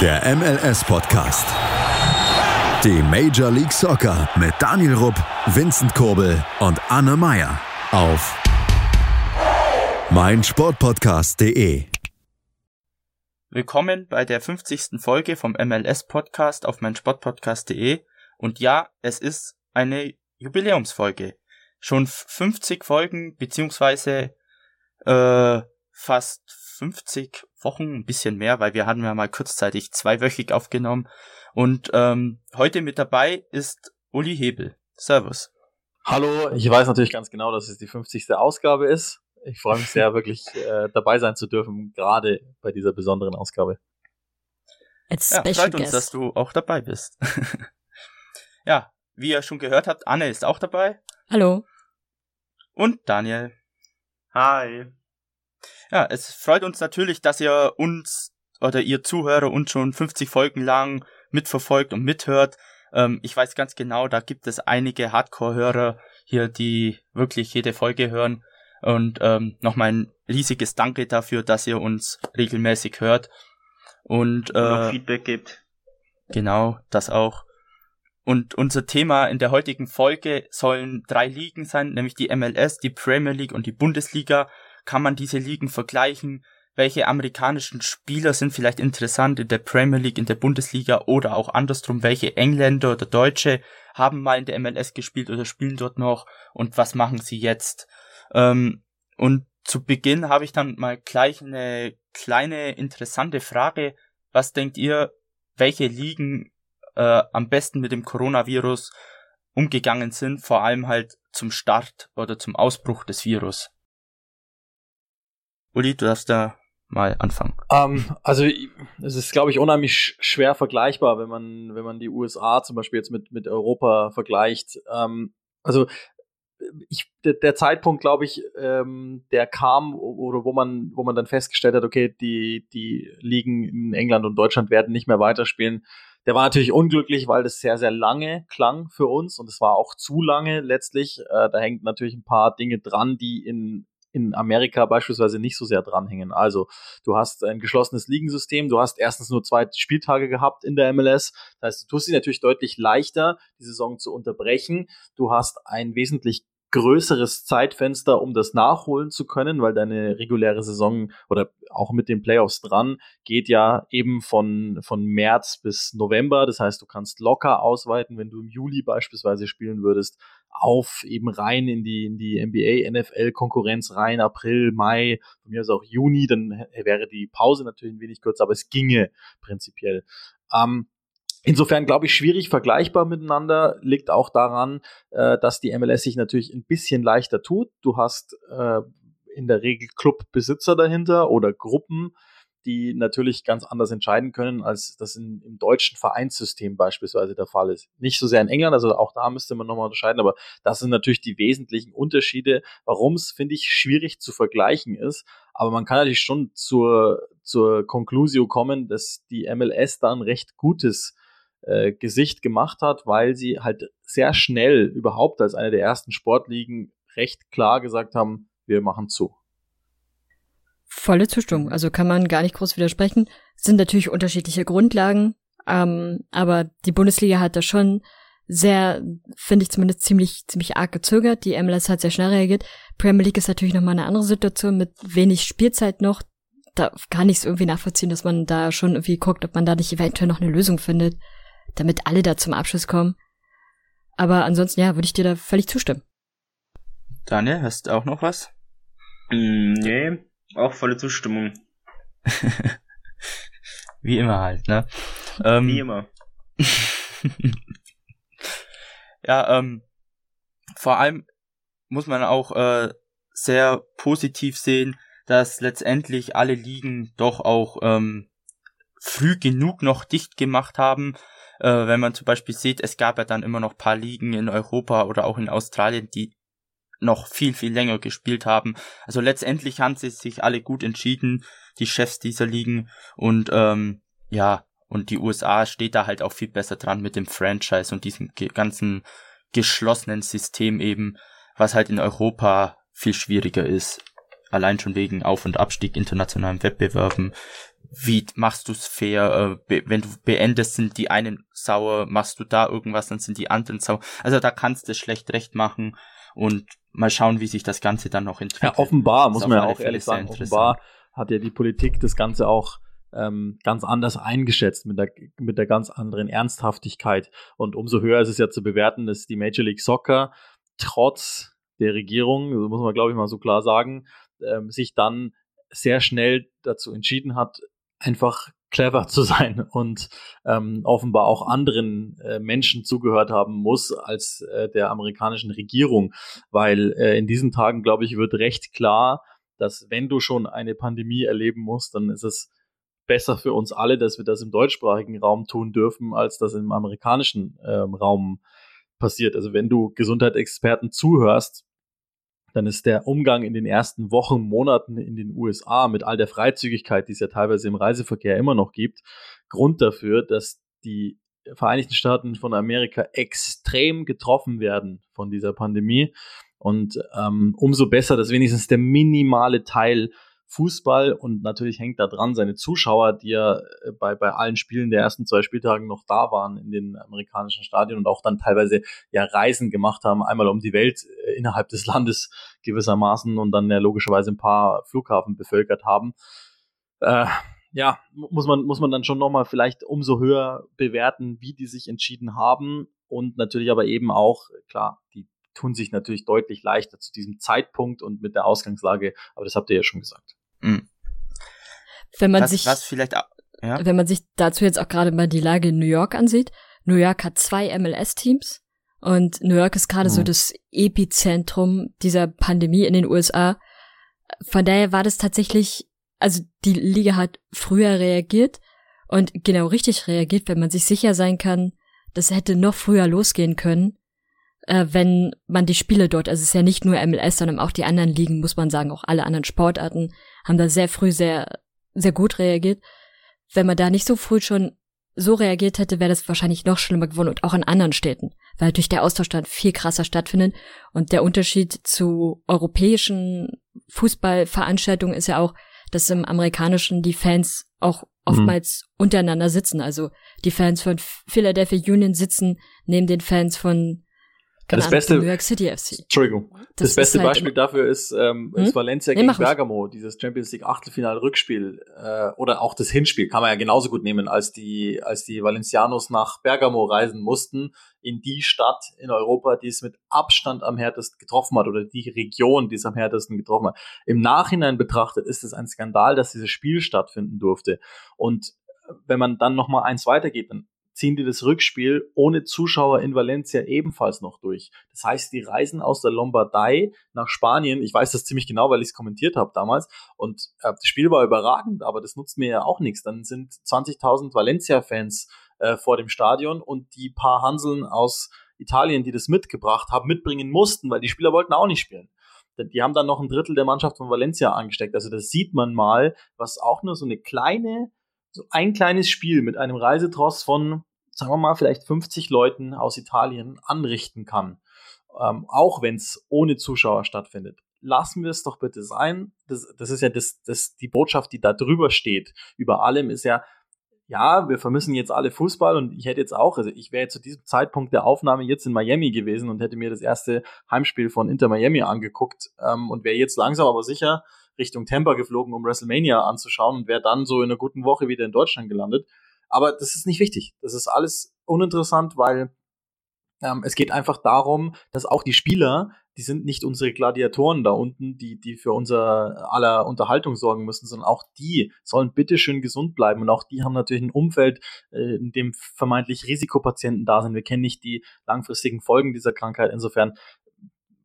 Der MLS-Podcast. Die Major League Soccer mit Daniel Rupp, Vincent Kurbel und Anne Meyer auf meinsportpodcast.de. Willkommen bei der 50. Folge vom MLS-Podcast auf meinsportpodcast.de. Und ja, es ist eine Jubiläumsfolge. Schon 50 Folgen, beziehungsweise äh, fast 50 Wochen, ein bisschen mehr, weil wir hatten ja mal kurzzeitig zweiwöchig aufgenommen. Und ähm, heute mit dabei ist Uli Hebel. Servus. Hallo, ich weiß natürlich ganz genau, dass es die 50. Ausgabe ist. Ich freue mich sehr, wirklich äh, dabei sein zu dürfen, gerade bei dieser besonderen Ausgabe. It's ja, freut uns, dass du auch dabei bist. ja, wie ihr schon gehört habt, Anne ist auch dabei. Hallo. Und Daniel. Hi. Ja, es freut uns natürlich, dass ihr uns oder ihr Zuhörer uns schon 50 Folgen lang mitverfolgt und mithört. Ähm, ich weiß ganz genau, da gibt es einige Hardcore-Hörer hier, die wirklich jede Folge hören. Und ähm, nochmal ein riesiges Danke dafür, dass ihr uns regelmäßig hört. Und, äh, und Feedback gibt. Genau, das auch. Und unser Thema in der heutigen Folge sollen drei Ligen sein, nämlich die MLS, die Premier League und die Bundesliga kann man diese Ligen vergleichen? Welche amerikanischen Spieler sind vielleicht interessant in der Premier League, in der Bundesliga oder auch andersrum? Welche Engländer oder Deutsche haben mal in der MLS gespielt oder spielen dort noch? Und was machen sie jetzt? Ähm, und zu Beginn habe ich dann mal gleich eine kleine interessante Frage. Was denkt ihr, welche Ligen äh, am besten mit dem Coronavirus umgegangen sind, vor allem halt zum Start oder zum Ausbruch des Virus? Uli, du darfst da mal anfangen. Um, ähm, also es ist, glaube ich, unheimlich schwer vergleichbar, wenn man, wenn man die USA zum Beispiel jetzt mit, mit Europa vergleicht. Um, ähm, also ich, der, der Zeitpunkt, glaube ich, ähm, der kam, oder wo man, wo man dann festgestellt hat, okay, die, die Ligen in England und Deutschland werden nicht mehr weiterspielen. Der war natürlich unglücklich, weil das sehr, sehr lange klang für uns und es war auch zu lange letztlich. Äh, da hängt natürlich ein paar Dinge dran, die in in Amerika beispielsweise nicht so sehr dranhängen. Also du hast ein geschlossenes Ligensystem, du hast erstens nur zwei Spieltage gehabt in der MLS, das heißt, du tust sie natürlich deutlich leichter, die Saison zu unterbrechen. Du hast ein wesentlich größeres Zeitfenster, um das nachholen zu können, weil deine reguläre Saison oder auch mit den Playoffs dran geht ja eben von, von März bis November. Das heißt, du kannst locker ausweiten, wenn du im Juli beispielsweise spielen würdest, auf eben rein in die, in die NBA, NFL Konkurrenz rein, April, Mai, von mir aus auch Juni, dann wäre die Pause natürlich ein wenig kürzer, aber es ginge prinzipiell. Ähm, Insofern glaube ich schwierig vergleichbar miteinander, liegt auch daran, äh, dass die MLS sich natürlich ein bisschen leichter tut. Du hast äh, in der Regel Clubbesitzer dahinter oder Gruppen, die natürlich ganz anders entscheiden können, als das in, im deutschen Vereinssystem beispielsweise der Fall ist. Nicht so sehr in England, also auch da müsste man nochmal unterscheiden, aber das sind natürlich die wesentlichen Unterschiede, warum es, finde ich, schwierig zu vergleichen ist. Aber man kann natürlich schon zur, zur Conclusio kommen, dass die MLS da ein recht gutes äh, Gesicht gemacht hat, weil sie halt sehr schnell überhaupt als eine der ersten Sportligen recht klar gesagt haben, wir machen zu. Volle Zustimmung. Also kann man gar nicht groß widersprechen. Es sind natürlich unterschiedliche Grundlagen, ähm, aber die Bundesliga hat da schon sehr, finde ich zumindest ziemlich, ziemlich arg gezögert. Die MLS hat sehr schnell reagiert. Premier League ist natürlich nochmal eine andere Situation mit wenig Spielzeit noch. Da kann ich es irgendwie nachvollziehen, dass man da schon irgendwie guckt, ob man da nicht eventuell noch eine Lösung findet damit alle da zum Abschluss kommen. Aber ansonsten, ja, würde ich dir da völlig zustimmen. Daniel, hast du auch noch was? Mm, nee, auch volle Zustimmung. Wie immer halt, ne? Ähm, Wie immer. ja, ähm, vor allem muss man auch äh, sehr positiv sehen, dass letztendlich alle Ligen doch auch ähm, früh genug noch dicht gemacht haben, äh, wenn man zum Beispiel sieht, es gab ja dann immer noch paar Ligen in Europa oder auch in Australien, die noch viel, viel länger gespielt haben. Also letztendlich haben sie sich alle gut entschieden, die Chefs dieser Ligen und ähm, ja, und die USA steht da halt auch viel besser dran mit dem Franchise und diesem ganzen geschlossenen System eben, was halt in Europa viel schwieriger ist. Allein schon wegen Auf- und Abstieg internationalen Wettbewerben, wie machst du's fair? Äh, wenn du beendest, sind die einen sauer, machst du da irgendwas, dann sind die anderen sauer. Also da kannst du schlecht recht machen und mal schauen, wie sich das Ganze dann noch entwickelt. Ja, offenbar, muss man ja auch ehrlich sagen, offenbar hat ja die Politik das Ganze auch ähm, ganz anders eingeschätzt, mit der, mit der ganz anderen Ernsthaftigkeit. Und umso höher ist es ja zu bewerten, dass die Major League Soccer trotz der Regierung, muss man glaube ich mal so klar sagen, ähm, sich dann sehr schnell dazu entschieden hat, einfach clever zu sein und ähm, offenbar auch anderen äh, Menschen zugehört haben muss als äh, der amerikanischen Regierung, weil äh, in diesen Tagen, glaube ich, wird recht klar, dass wenn du schon eine Pandemie erleben musst, dann ist es besser für uns alle, dass wir das im deutschsprachigen Raum tun dürfen, als das im amerikanischen ähm, Raum passiert. Also wenn du Gesundheitsexperten zuhörst, dann ist der Umgang in den ersten Wochen, Monaten in den USA mit all der Freizügigkeit, die es ja teilweise im Reiseverkehr immer noch gibt, Grund dafür, dass die Vereinigten Staaten von Amerika extrem getroffen werden von dieser Pandemie. Und ähm, umso besser, dass wenigstens der minimale Teil Fußball und natürlich hängt da dran seine Zuschauer, die ja äh, bei, bei allen Spielen der ersten zwei Spieltagen noch da waren in den amerikanischen Stadien und auch dann teilweise ja Reisen gemacht haben, einmal um die Welt äh, innerhalb des Landes gewissermaßen und dann ja logischerweise ein paar Flughafen bevölkert haben. Äh, ja, muss man, muss man dann schon nochmal vielleicht umso höher bewerten, wie die sich entschieden haben und natürlich aber eben auch, klar, die tun sich natürlich deutlich leichter zu diesem Zeitpunkt und mit der Ausgangslage, aber das habt ihr ja schon gesagt. Mhm. Wenn man was, sich, was vielleicht, ja? wenn man sich dazu jetzt auch gerade mal die Lage in New York ansieht, New York hat zwei MLS-Teams und New York ist gerade mhm. so das Epizentrum dieser Pandemie in den USA. Von daher war das tatsächlich, also die Liga hat früher reagiert und genau richtig reagiert, wenn man sich sicher sein kann, das hätte noch früher losgehen können, äh, wenn man die Spiele dort, also es ist ja nicht nur MLS, sondern auch die anderen Ligen, muss man sagen, auch alle anderen Sportarten haben da sehr früh sehr, sehr gut reagiert. Wenn man da nicht so früh schon so reagiert hätte, wäre das wahrscheinlich noch schlimmer geworden und auch in anderen Städten, weil natürlich der Austausch dann viel krasser stattfindet und der Unterschied zu europäischen Fußballveranstaltungen ist ja auch, dass im amerikanischen die Fans auch oftmals mhm. untereinander sitzen. Also die Fans von Philadelphia Union sitzen neben den Fans von das beste, New York City FC. Entschuldigung. Das, das beste halt Beispiel dafür ist, ähm, hm? ist Valencia nee, gegen Bergamo, dieses Champions League Achtelfinal-Rückspiel äh, oder auch das Hinspiel kann man ja genauso gut nehmen, als die als die Valencianos nach Bergamo reisen mussten in die Stadt in Europa, die es mit Abstand am härtesten getroffen hat oder die Region, die es am härtesten getroffen hat. Im Nachhinein betrachtet ist es ein Skandal, dass dieses Spiel stattfinden durfte. Und wenn man dann noch mal eins weitergeht, dann ziehen die das Rückspiel ohne Zuschauer in Valencia ebenfalls noch durch. Das heißt, die reisen aus der Lombardei nach Spanien. Ich weiß das ziemlich genau, weil ich es kommentiert habe damals. Und äh, das Spiel war überragend, aber das nutzt mir ja auch nichts. Dann sind 20.000 Valencia-Fans äh, vor dem Stadion und die paar Hanseln aus Italien, die das mitgebracht haben, mitbringen mussten, weil die Spieler wollten auch nicht spielen die haben dann noch ein Drittel der Mannschaft von Valencia angesteckt. Also das sieht man mal, was auch nur so eine kleine, so ein kleines Spiel mit einem Reisetross von sagen wir mal, vielleicht 50 Leuten aus Italien anrichten kann. Ähm, auch wenn es ohne Zuschauer stattfindet. Lassen wir es doch bitte sein. Das, das ist ja das, das, die Botschaft, die da drüber steht. Über allem ist ja, ja, wir vermissen jetzt alle Fußball und ich hätte jetzt auch, also ich wäre zu diesem Zeitpunkt der Aufnahme jetzt in Miami gewesen und hätte mir das erste Heimspiel von Inter Miami angeguckt ähm, und wäre jetzt langsam aber sicher Richtung Tampa geflogen, um WrestleMania anzuschauen und wäre dann so in einer guten Woche wieder in Deutschland gelandet. Aber das ist nicht wichtig. Das ist alles uninteressant, weil ähm, es geht einfach darum, dass auch die Spieler, die sind nicht unsere Gladiatoren da unten, die, die für unser aller Unterhaltung sorgen müssen, sondern auch die sollen bitteschön gesund bleiben. Und auch die haben natürlich ein Umfeld, äh, in dem vermeintlich Risikopatienten da sind. Wir kennen nicht die langfristigen Folgen dieser Krankheit. Insofern,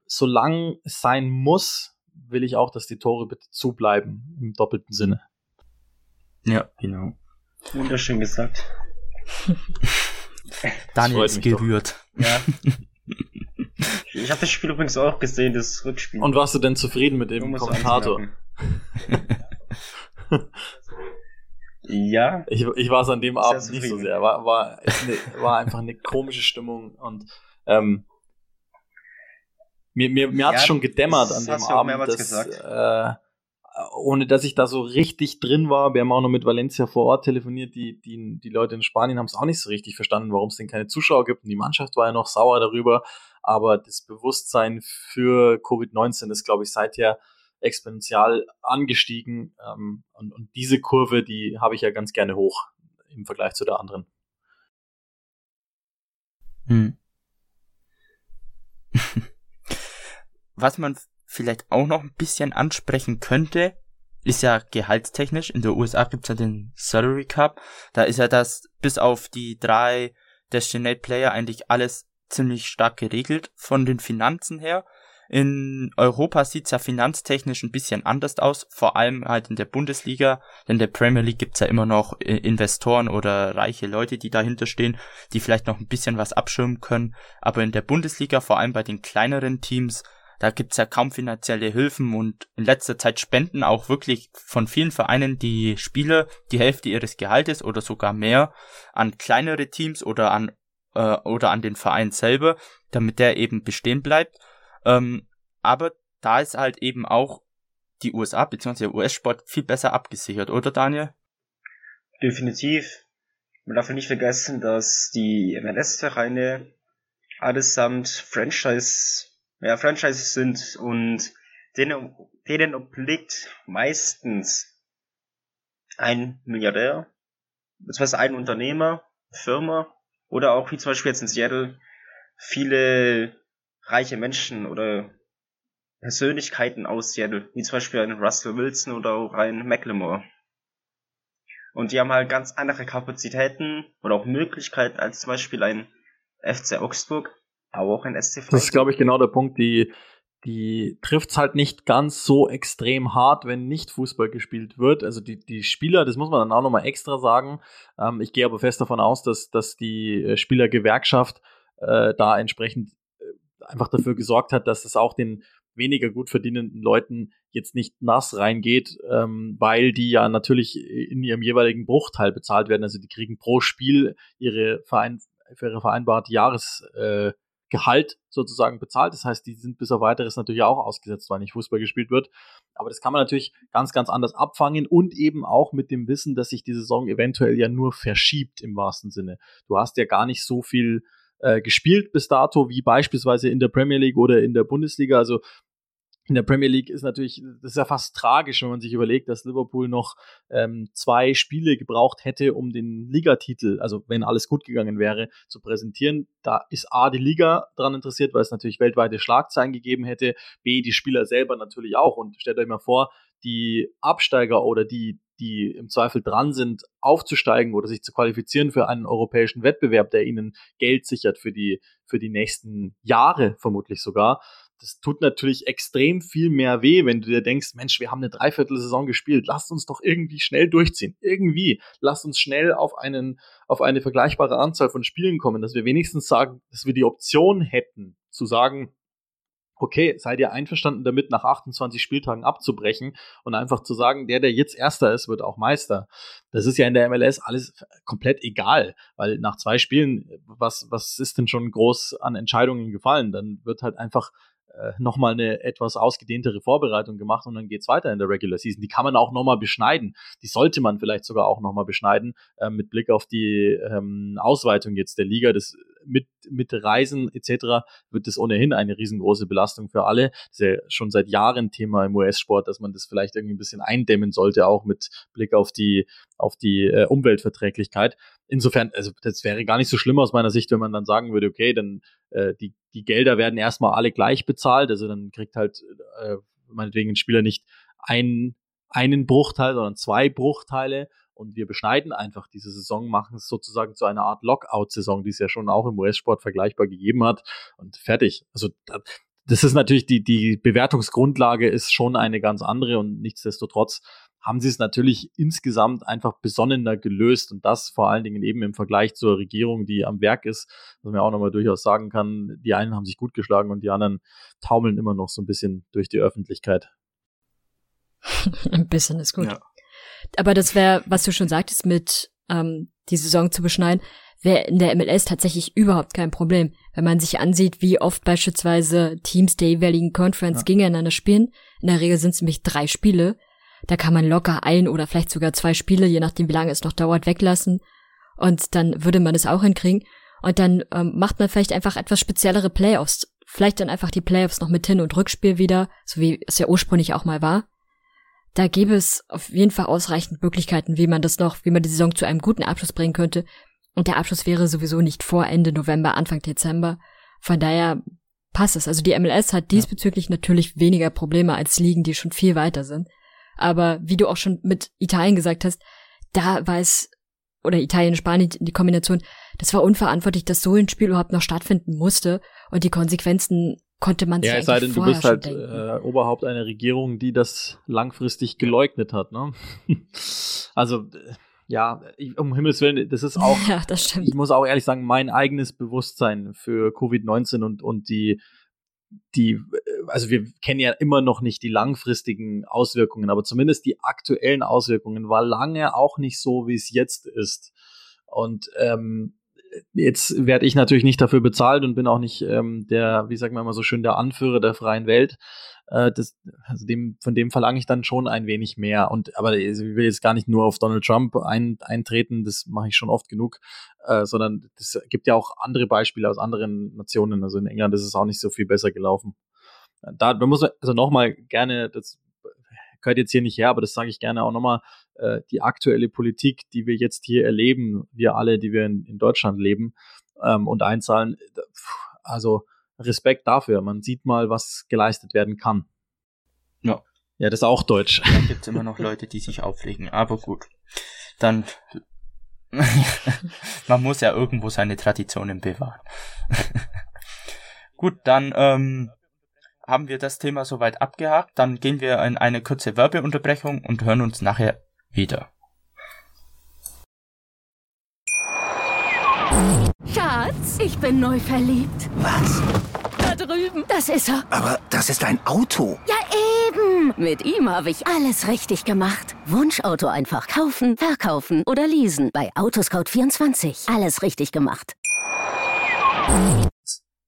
solange es sein muss, will ich auch, dass die Tore bitte zubleiben, im doppelten Sinne. Ja, genau. Wunderschön gesagt. Daniel ist gerührt. Doch. Ja. Ich habe das Spiel übrigens auch gesehen, das Rückspiel. Und warst du denn zufrieden mit dem Kommentator? ja. Ich, ich war es an dem Abend nicht so sehr. War, war, eine, war einfach eine komische Stimmung und ähm, mir, mir, mir ja, hat es schon gedämmert an dem Abend, dass, äh, ohne dass ich da so richtig drin war, wir haben auch noch mit Valencia vor Ort telefoniert, die, die, die Leute in Spanien haben es auch nicht so richtig verstanden, warum es denn keine Zuschauer gibt und die Mannschaft war ja noch sauer darüber, aber das Bewusstsein für Covid-19 ist, glaube ich, seither exponentiell angestiegen ähm, und, und diese Kurve, die habe ich ja ganz gerne hoch im Vergleich zu der anderen. Hm. Was man vielleicht auch noch ein bisschen ansprechen könnte, ist ja gehaltstechnisch. In der USA gibt's ja den Salary Cup. Da ist ja das bis auf die drei Destinate Player eigentlich alles ziemlich stark geregelt von den Finanzen her. In Europa sieht's ja finanztechnisch ein bisschen anders aus, vor allem halt in der Bundesliga, denn der Premier League gibt's ja immer noch äh, Investoren oder reiche Leute, die dahinter stehen, die vielleicht noch ein bisschen was abschirmen können, aber in der Bundesliga, vor allem bei den kleineren Teams, da gibt's ja kaum finanzielle Hilfen und in letzter Zeit spenden auch wirklich von vielen Vereinen die Spieler die Hälfte ihres Gehaltes oder sogar mehr an kleinere Teams oder an äh, oder an den Verein selber, damit der eben bestehen bleibt. Ähm, aber da ist halt eben auch die USA bzw. US-Sport viel besser abgesichert, oder Daniel? Definitiv. Man darf nicht vergessen, dass die MLS-Vereine allesamt Franchise ja, Franchises sind und denen, denen obliegt meistens ein Milliardär, beziehungsweise ein Unternehmer, Firma oder auch wie zum Beispiel jetzt in Seattle viele reiche Menschen oder Persönlichkeiten aus Seattle, wie zum Beispiel ein Russell Wilson oder auch ein McLemore. Und die haben halt ganz andere Kapazitäten oder auch Möglichkeiten als zum Beispiel ein FC Augsburg, aber auch ein SC Das ist, glaube ich, genau der Punkt, die, die trifft's halt nicht ganz so extrem hart, wenn nicht Fußball gespielt wird. Also die, die Spieler, das muss man dann auch nochmal extra sagen. Ähm, ich gehe aber fest davon aus, dass, dass die äh, Spielergewerkschaft äh, da entsprechend äh, einfach dafür gesorgt hat, dass es auch den weniger gut verdienenden Leuten jetzt nicht nass reingeht, ähm, weil die ja natürlich in ihrem jeweiligen Bruchteil bezahlt werden. Also die kriegen pro Spiel ihre, Verein, für ihre vereinbarte Jahres, äh, Gehalt sozusagen bezahlt. Das heißt, die sind bis auf weiteres natürlich auch ausgesetzt, weil nicht Fußball gespielt wird. Aber das kann man natürlich ganz, ganz anders abfangen und eben auch mit dem Wissen, dass sich die Saison eventuell ja nur verschiebt im wahrsten Sinne. Du hast ja gar nicht so viel äh, gespielt bis dato, wie beispielsweise in der Premier League oder in der Bundesliga. Also in der Premier League ist natürlich, das ist ja fast tragisch, wenn man sich überlegt, dass Liverpool noch ähm, zwei Spiele gebraucht hätte, um den Ligatitel, also wenn alles gut gegangen wäre, zu präsentieren. Da ist A, die Liga dran interessiert, weil es natürlich weltweite Schlagzeilen gegeben hätte, B, die Spieler selber natürlich auch. Und stellt euch mal vor, die Absteiger oder die, die im Zweifel dran sind, aufzusteigen oder sich zu qualifizieren für einen europäischen Wettbewerb, der ihnen Geld sichert für die, für die nächsten Jahre vermutlich sogar das tut natürlich extrem viel mehr weh, wenn du dir denkst, Mensch, wir haben eine Dreiviertelsaison gespielt, lasst uns doch irgendwie schnell durchziehen. Irgendwie, lasst uns schnell auf einen, auf eine vergleichbare Anzahl von Spielen kommen, dass wir wenigstens sagen, dass wir die Option hätten, zu sagen, okay, seid ihr einverstanden damit, nach 28 Spieltagen abzubrechen und einfach zu sagen, der, der jetzt Erster ist, wird auch Meister. Das ist ja in der MLS alles komplett egal, weil nach zwei Spielen, was, was ist denn schon groß an Entscheidungen gefallen? Dann wird halt einfach nochmal eine etwas ausgedehntere Vorbereitung gemacht und dann geht's weiter in der Regular Season. Die kann man auch nochmal beschneiden. Die sollte man vielleicht sogar auch nochmal beschneiden, äh, mit Blick auf die ähm, Ausweitung jetzt der Liga. Das mit, mit Reisen etc. wird das ohnehin eine riesengroße Belastung für alle. Das ist ja schon seit Jahren Thema im US-Sport, dass man das vielleicht irgendwie ein bisschen eindämmen sollte, auch mit Blick auf die, auf die äh, Umweltverträglichkeit. Insofern, also das wäre gar nicht so schlimm aus meiner Sicht, wenn man dann sagen würde, okay, dann äh, die, die Gelder werden erstmal alle gleich bezahlt, also dann kriegt halt äh, meinetwegen ein Spieler nicht ein, einen Bruchteil, sondern zwei Bruchteile und wir beschneiden einfach diese Saison, machen es sozusagen zu einer Art Lockout-Saison, die es ja schon auch im US-Sport vergleichbar gegeben hat und fertig. Also das ist natürlich die, die Bewertungsgrundlage ist schon eine ganz andere und nichtsdestotrotz haben sie es natürlich insgesamt einfach besonnener gelöst und das vor allen Dingen eben im Vergleich zur Regierung, die am Werk ist, was man auch nochmal durchaus sagen kann, die einen haben sich gut geschlagen und die anderen taumeln immer noch so ein bisschen durch die Öffentlichkeit. ein bisschen ist gut. Ja. Aber das wäre, was du schon sagtest, mit ähm, die Saison zu beschneiden, wäre in der MLS tatsächlich überhaupt kein Problem. Wenn man sich ansieht, wie oft beispielsweise Teams der jeweiligen Conference ja. gegeneinander spielen, in der Regel sind es nämlich drei Spiele, Da kann man locker ein oder vielleicht sogar zwei Spiele, je nachdem wie lange es noch dauert, weglassen. Und dann würde man es auch hinkriegen. Und dann ähm, macht man vielleicht einfach etwas speziellere Playoffs. Vielleicht dann einfach die Playoffs noch mit Hin- und Rückspiel wieder, so wie es ja ursprünglich auch mal war. Da gäbe es auf jeden Fall ausreichend Möglichkeiten, wie man das noch, wie man die Saison zu einem guten Abschluss bringen könnte. Und der Abschluss wäre sowieso nicht vor Ende November, Anfang Dezember. Von daher passt es. Also die MLS hat diesbezüglich ja. natürlich weniger Probleme als Ligen, die schon viel weiter sind. Aber wie du auch schon mit Italien gesagt hast, da war es, oder Italien, Spanien, die Kombination, das war unverantwortlich, dass so ein Spiel überhaupt noch stattfinden musste und die Konsequenzen konnte man Ja, es sei denn, du bist halt äh, Oberhaupt einer Regierung, die das langfristig geleugnet hat, ne? also, ja, um Himmels Willen, das ist auch, ja, das stimmt. ich muss auch ehrlich sagen, mein eigenes Bewusstsein für Covid-19 und, und die, die, also wir kennen ja immer noch nicht die langfristigen Auswirkungen, aber zumindest die aktuellen Auswirkungen war lange auch nicht so, wie es jetzt ist. Und ähm, jetzt werde ich natürlich nicht dafür bezahlt und bin auch nicht ähm, der, wie sagen wir mal so schön, der Anführer der freien Welt. Äh, das, also dem, von dem verlange ich dann schon ein wenig mehr. Und aber ich will jetzt gar nicht nur auf Donald Trump ein, eintreten, das mache ich schon oft genug, äh, sondern es gibt ja auch andere Beispiele aus anderen Nationen. Also in England ist es auch nicht so viel besser gelaufen. Da, da muss man also nochmal gerne, das gehört jetzt hier nicht her, aber das sage ich gerne auch nochmal, äh, die aktuelle Politik, die wir jetzt hier erleben, wir alle, die wir in, in Deutschland leben ähm, und einzahlen, also Respekt dafür. Man sieht mal, was geleistet werden kann. Ja. Ja, das ist auch deutsch. Da gibt es immer noch Leute, die sich auflegen, aber gut. Dann man muss ja irgendwo seine Traditionen bewahren. gut, dann ähm, haben wir das Thema soweit abgehakt. Dann gehen wir in eine kurze Werbeunterbrechung und hören uns nachher wieder. Schatz, ich bin neu verliebt. Was? Da drüben. Das ist er. Aber das ist ein Auto. Ja, eben. Mit ihm habe ich alles richtig gemacht. Wunschauto einfach kaufen, verkaufen oder leasen. Bei Autoscout24. Alles richtig gemacht.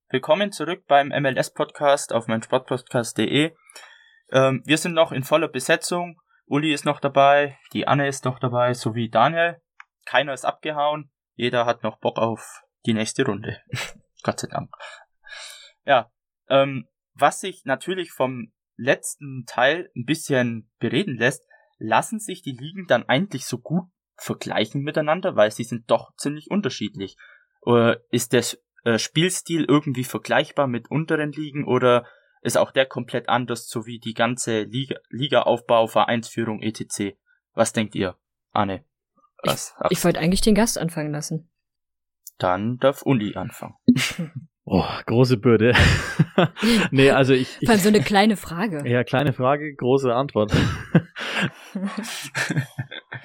Willkommen zurück beim MLS-Podcast auf meinsportpodcast.de. Ähm, wir sind noch in voller Besetzung. Uli ist noch dabei, die Anne ist noch dabei, sowie Daniel. Keiner ist abgehauen. Jeder hat noch Bock auf die nächste Runde. Gott sei Dank. Ja, ähm, was sich natürlich vom letzten Teil ein bisschen bereden lässt, lassen sich die Ligen dann eigentlich so gut vergleichen miteinander, weil sie sind doch ziemlich unterschiedlich. Oder ist der äh, Spielstil irgendwie vergleichbar mit unteren Ligen oder ist auch der komplett anders, so wie die ganze Liga, Ligaaufbau, Vereinsführung etc. Was denkt ihr, Anne? Was? Ich, ich wollte eigentlich den Gast anfangen lassen. Dann darf Uli anfangen. Oh, große Bürde. nee, also ich, ich. Vor allem so eine kleine Frage. Ja, kleine Frage, große Antwort.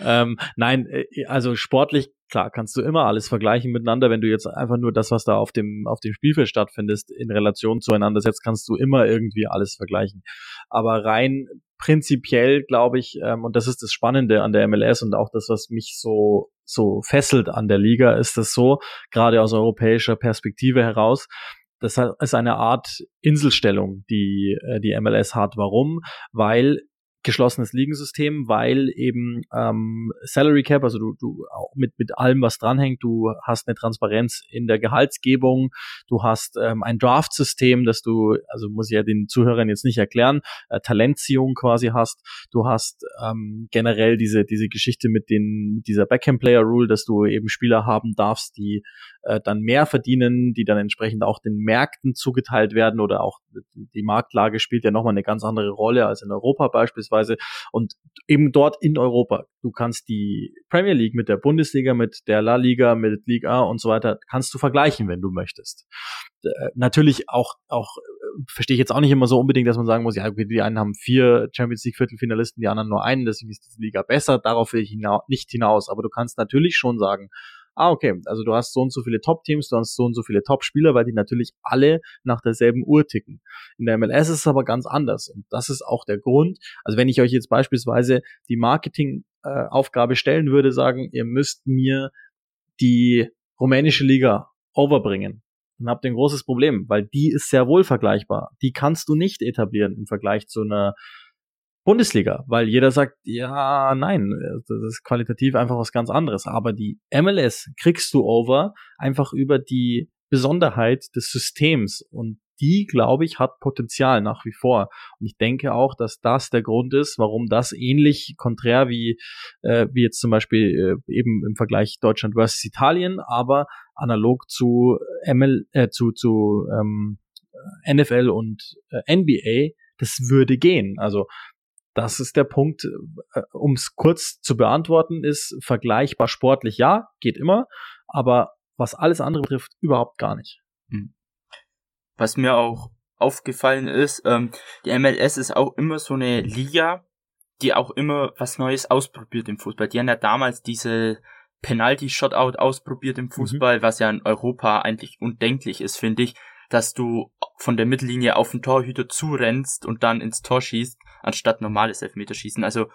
ähm, nein, äh, also sportlich, klar, kannst du immer alles vergleichen miteinander. Wenn du jetzt einfach nur das, was da auf dem, auf dem Spielfeld stattfindet, in Relation zueinander setzt, kannst du immer irgendwie alles vergleichen. Aber rein prinzipiell glaube ich, ähm, und das ist das Spannende an der MLS und auch das, was mich so so fesselt an der Liga, ist das so, gerade aus europäischer Perspektive heraus, das ist eine Art Inselstellung, die äh, die MLS hat. Warum? Weil geschlossenes Ligensystem, weil eben ähm, Salary Cap, also du, du auch mit, mit allem, was dranhängt, du hast eine Transparenz in der Gehaltsgebung, du hast ähm, ein Draft-System, das du, also muss ich ja den Zuhörern jetzt nicht erklären, äh, Talentziehung quasi hast, du hast ähm, generell diese, diese Geschichte mit den, mit dieser Backhand-Player-Rule, dass du eben Spieler haben darfst, die äh, dann mehr verdienen, die dann entsprechend auch den Märkten zugeteilt werden oder auch die Marktlage spielt ja nochmal eine ganz andere Rolle als in Europa beispielsweise und eben dort in Europa. Du kannst die Premier League mit der Bundesliga, mit der La Liga, mit Liga und so weiter, kannst du vergleichen, wenn du möchtest. Äh, natürlich auch, auch äh, verstehe ich jetzt auch nicht immer so unbedingt, dass man sagen muss, ja, okay, die einen haben vier Champions League Viertelfinalisten, die anderen nur einen, deswegen ist diese Liga besser. Darauf will ich hina nicht hinaus. Aber du kannst natürlich schon sagen, ah, okay, also du hast so und so viele Top-Teams, du hast so und so viele Top-Spieler, weil die natürlich alle nach derselben Uhr ticken. In der MLS ist es aber ganz anders und das ist auch der Grund. Also wenn ich euch jetzt beispielsweise die Marketing-Aufgabe stellen würde, sagen, ihr müsst mir die rumänische Liga overbringen, dann habt ihr ein großes Problem, weil die ist sehr wohl vergleichbar. Die kannst du nicht etablieren im Vergleich zu einer Bundesliga, weil jeder sagt, ja, nein, das ist qualitativ einfach was ganz anderes. Aber die MLS kriegst du over einfach über die Besonderheit des Systems und die, glaube ich, hat Potenzial nach wie vor. Und ich denke auch, dass das der Grund ist, warum das ähnlich konträr wie, äh, wie jetzt zum Beispiel äh, eben im Vergleich Deutschland versus Italien, aber analog zu ML, äh, zu, zu ähm, NFL und äh, NBA, das würde gehen. Also das ist der Punkt, äh, um es kurz zu beantworten, ist vergleichbar sportlich, ja, geht immer, aber was alles andere betrifft, überhaupt gar nicht. Hm. Was mir auch aufgefallen ist, ähm, die MLS ist auch immer so eine Liga, die auch immer was Neues ausprobiert im Fußball. Die haben ja damals diese Penalty-Shotout ausprobiert im mhm. Fußball, mhm. was ja in Europa eigentlich undenklich ist, finde ich dass du von der Mittellinie auf den Torhüter zurennst und dann ins Tor schießt, anstatt normales Elfmeterschießen. Also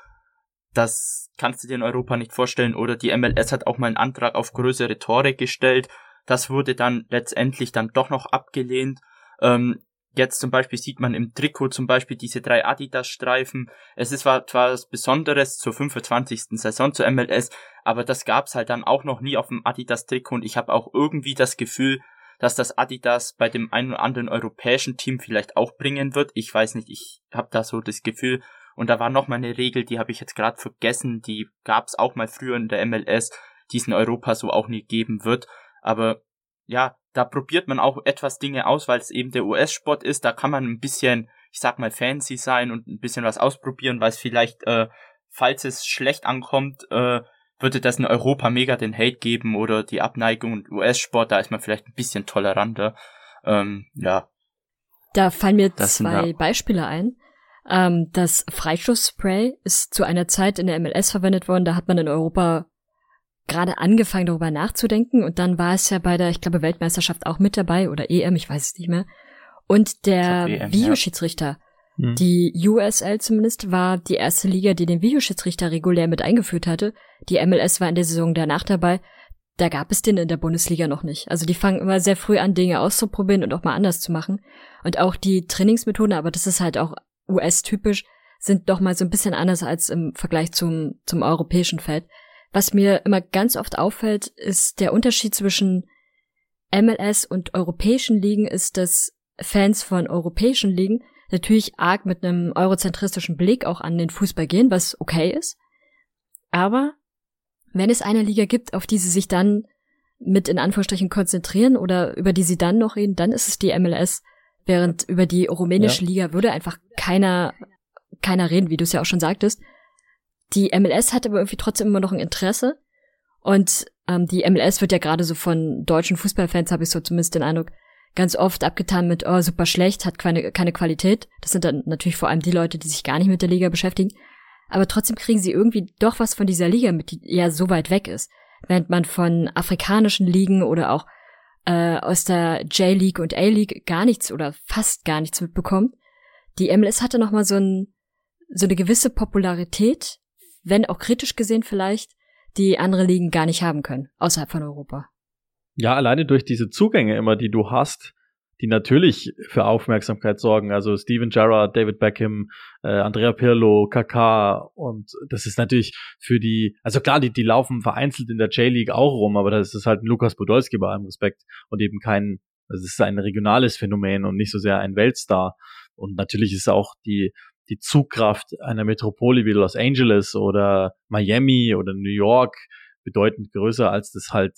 das kannst du dir in Europa nicht vorstellen. Oder die MLS hat auch mal einen Antrag auf größere Tore gestellt. Das wurde dann letztendlich dann doch noch abgelehnt. Ähm, jetzt zum Beispiel sieht man im Trikot zum Beispiel diese drei Adidas-Streifen. Es ist zwar, was Besonderes zur 25. Saison zur MLS, aber das gab's halt dann auch noch nie auf dem Adidas-Trikot und ich habe auch irgendwie das Gefühl, dass das Adidas bei dem einen oder anderen europäischen Team vielleicht auch bringen wird. Ich weiß nicht, ich habe da so das Gefühl. Und da war noch mal eine Regel, die habe ich jetzt gerade vergessen, die gab es auch mal früher in der MLS, die es in Europa so auch nie geben wird. Aber ja, da probiert man auch etwas Dinge aus, weil es eben der US-Sport ist. Da kann man ein bisschen, ich sag mal, fancy sein und ein bisschen was ausprobieren, weil es vielleicht, äh, falls es schlecht ankommt, äh, würde das in Europa mega den Hate geben oder die Abneigung und US-Sport, da ist man vielleicht ein bisschen toleranter. Ähm, ja. Da fallen mir das zwei Beispiele ein. Ähm, das Freistoßspray ist zu einer Zeit in der MLS verwendet worden, da hat man in Europa gerade angefangen darüber nachzudenken und dann war es ja bei der, ich glaube, Weltmeisterschaft auch mit dabei oder EM, ich weiß es nicht mehr. Und der EM, Videoschiedsrichter, hm. Die USL zumindest war die erste Liga, die den Videoschiedsrichter regulär mit eingeführt hatte. Die MLS war in der Saison danach dabei. Da gab es den in der Bundesliga noch nicht. Also die fangen immer sehr früh an, Dinge auszuprobieren und auch mal anders zu machen. Und auch die Trainingsmethoden, aber das ist halt auch US-typisch, sind doch mal so ein bisschen anders als im Vergleich zum, zum europäischen Feld. Was mir immer ganz oft auffällt, ist der Unterschied zwischen MLS und europäischen Ligen ist, dass Fans von europäischen Ligen natürlich arg mit einem eurozentristischen Blick auch an den Fußball gehen, was okay ist. Aber wenn es eine Liga gibt, auf die sie sich dann mit in Anführungsstrichen konzentrieren oder über die sie dann noch reden, dann ist es die MLS. Während über die rumänische ja. Liga würde einfach keiner, keiner reden, wie du es ja auch schon sagtest. Die MLS hat aber irgendwie trotzdem immer noch ein Interesse. Und ähm, die MLS wird ja gerade so von deutschen Fußballfans, habe ich so zumindest den Eindruck, ganz oft abgetan mit, oh, super schlecht, hat keine, keine Qualität. Das sind dann natürlich vor allem die Leute, die sich gar nicht mit der Liga beschäftigen. Aber trotzdem kriegen sie irgendwie doch was von dieser Liga mit, die ja so weit weg ist. Während man von afrikanischen Ligen oder auch äh, aus der J-League und A-League gar nichts oder fast gar nichts mitbekommt. Die MLS hatte noch mal so, ein, so eine gewisse Popularität, wenn auch kritisch gesehen vielleicht, die andere Ligen gar nicht haben können, außerhalb von Europa. Ja, alleine durch diese Zugänge immer, die du hast, die natürlich für Aufmerksamkeit sorgen. Also Steven Gerrard, David Beckham, äh, Andrea Pirlo, Kaká und das ist natürlich für die, also klar, die, die laufen vereinzelt in der J-League auch rum, aber das ist halt ein Lukas Podolski bei allem Respekt und eben kein, das ist ein regionales Phänomen und nicht so sehr ein Weltstar. Und natürlich ist auch die, die Zugkraft einer Metropole wie Los Angeles oder Miami oder New York bedeutend größer, als das halt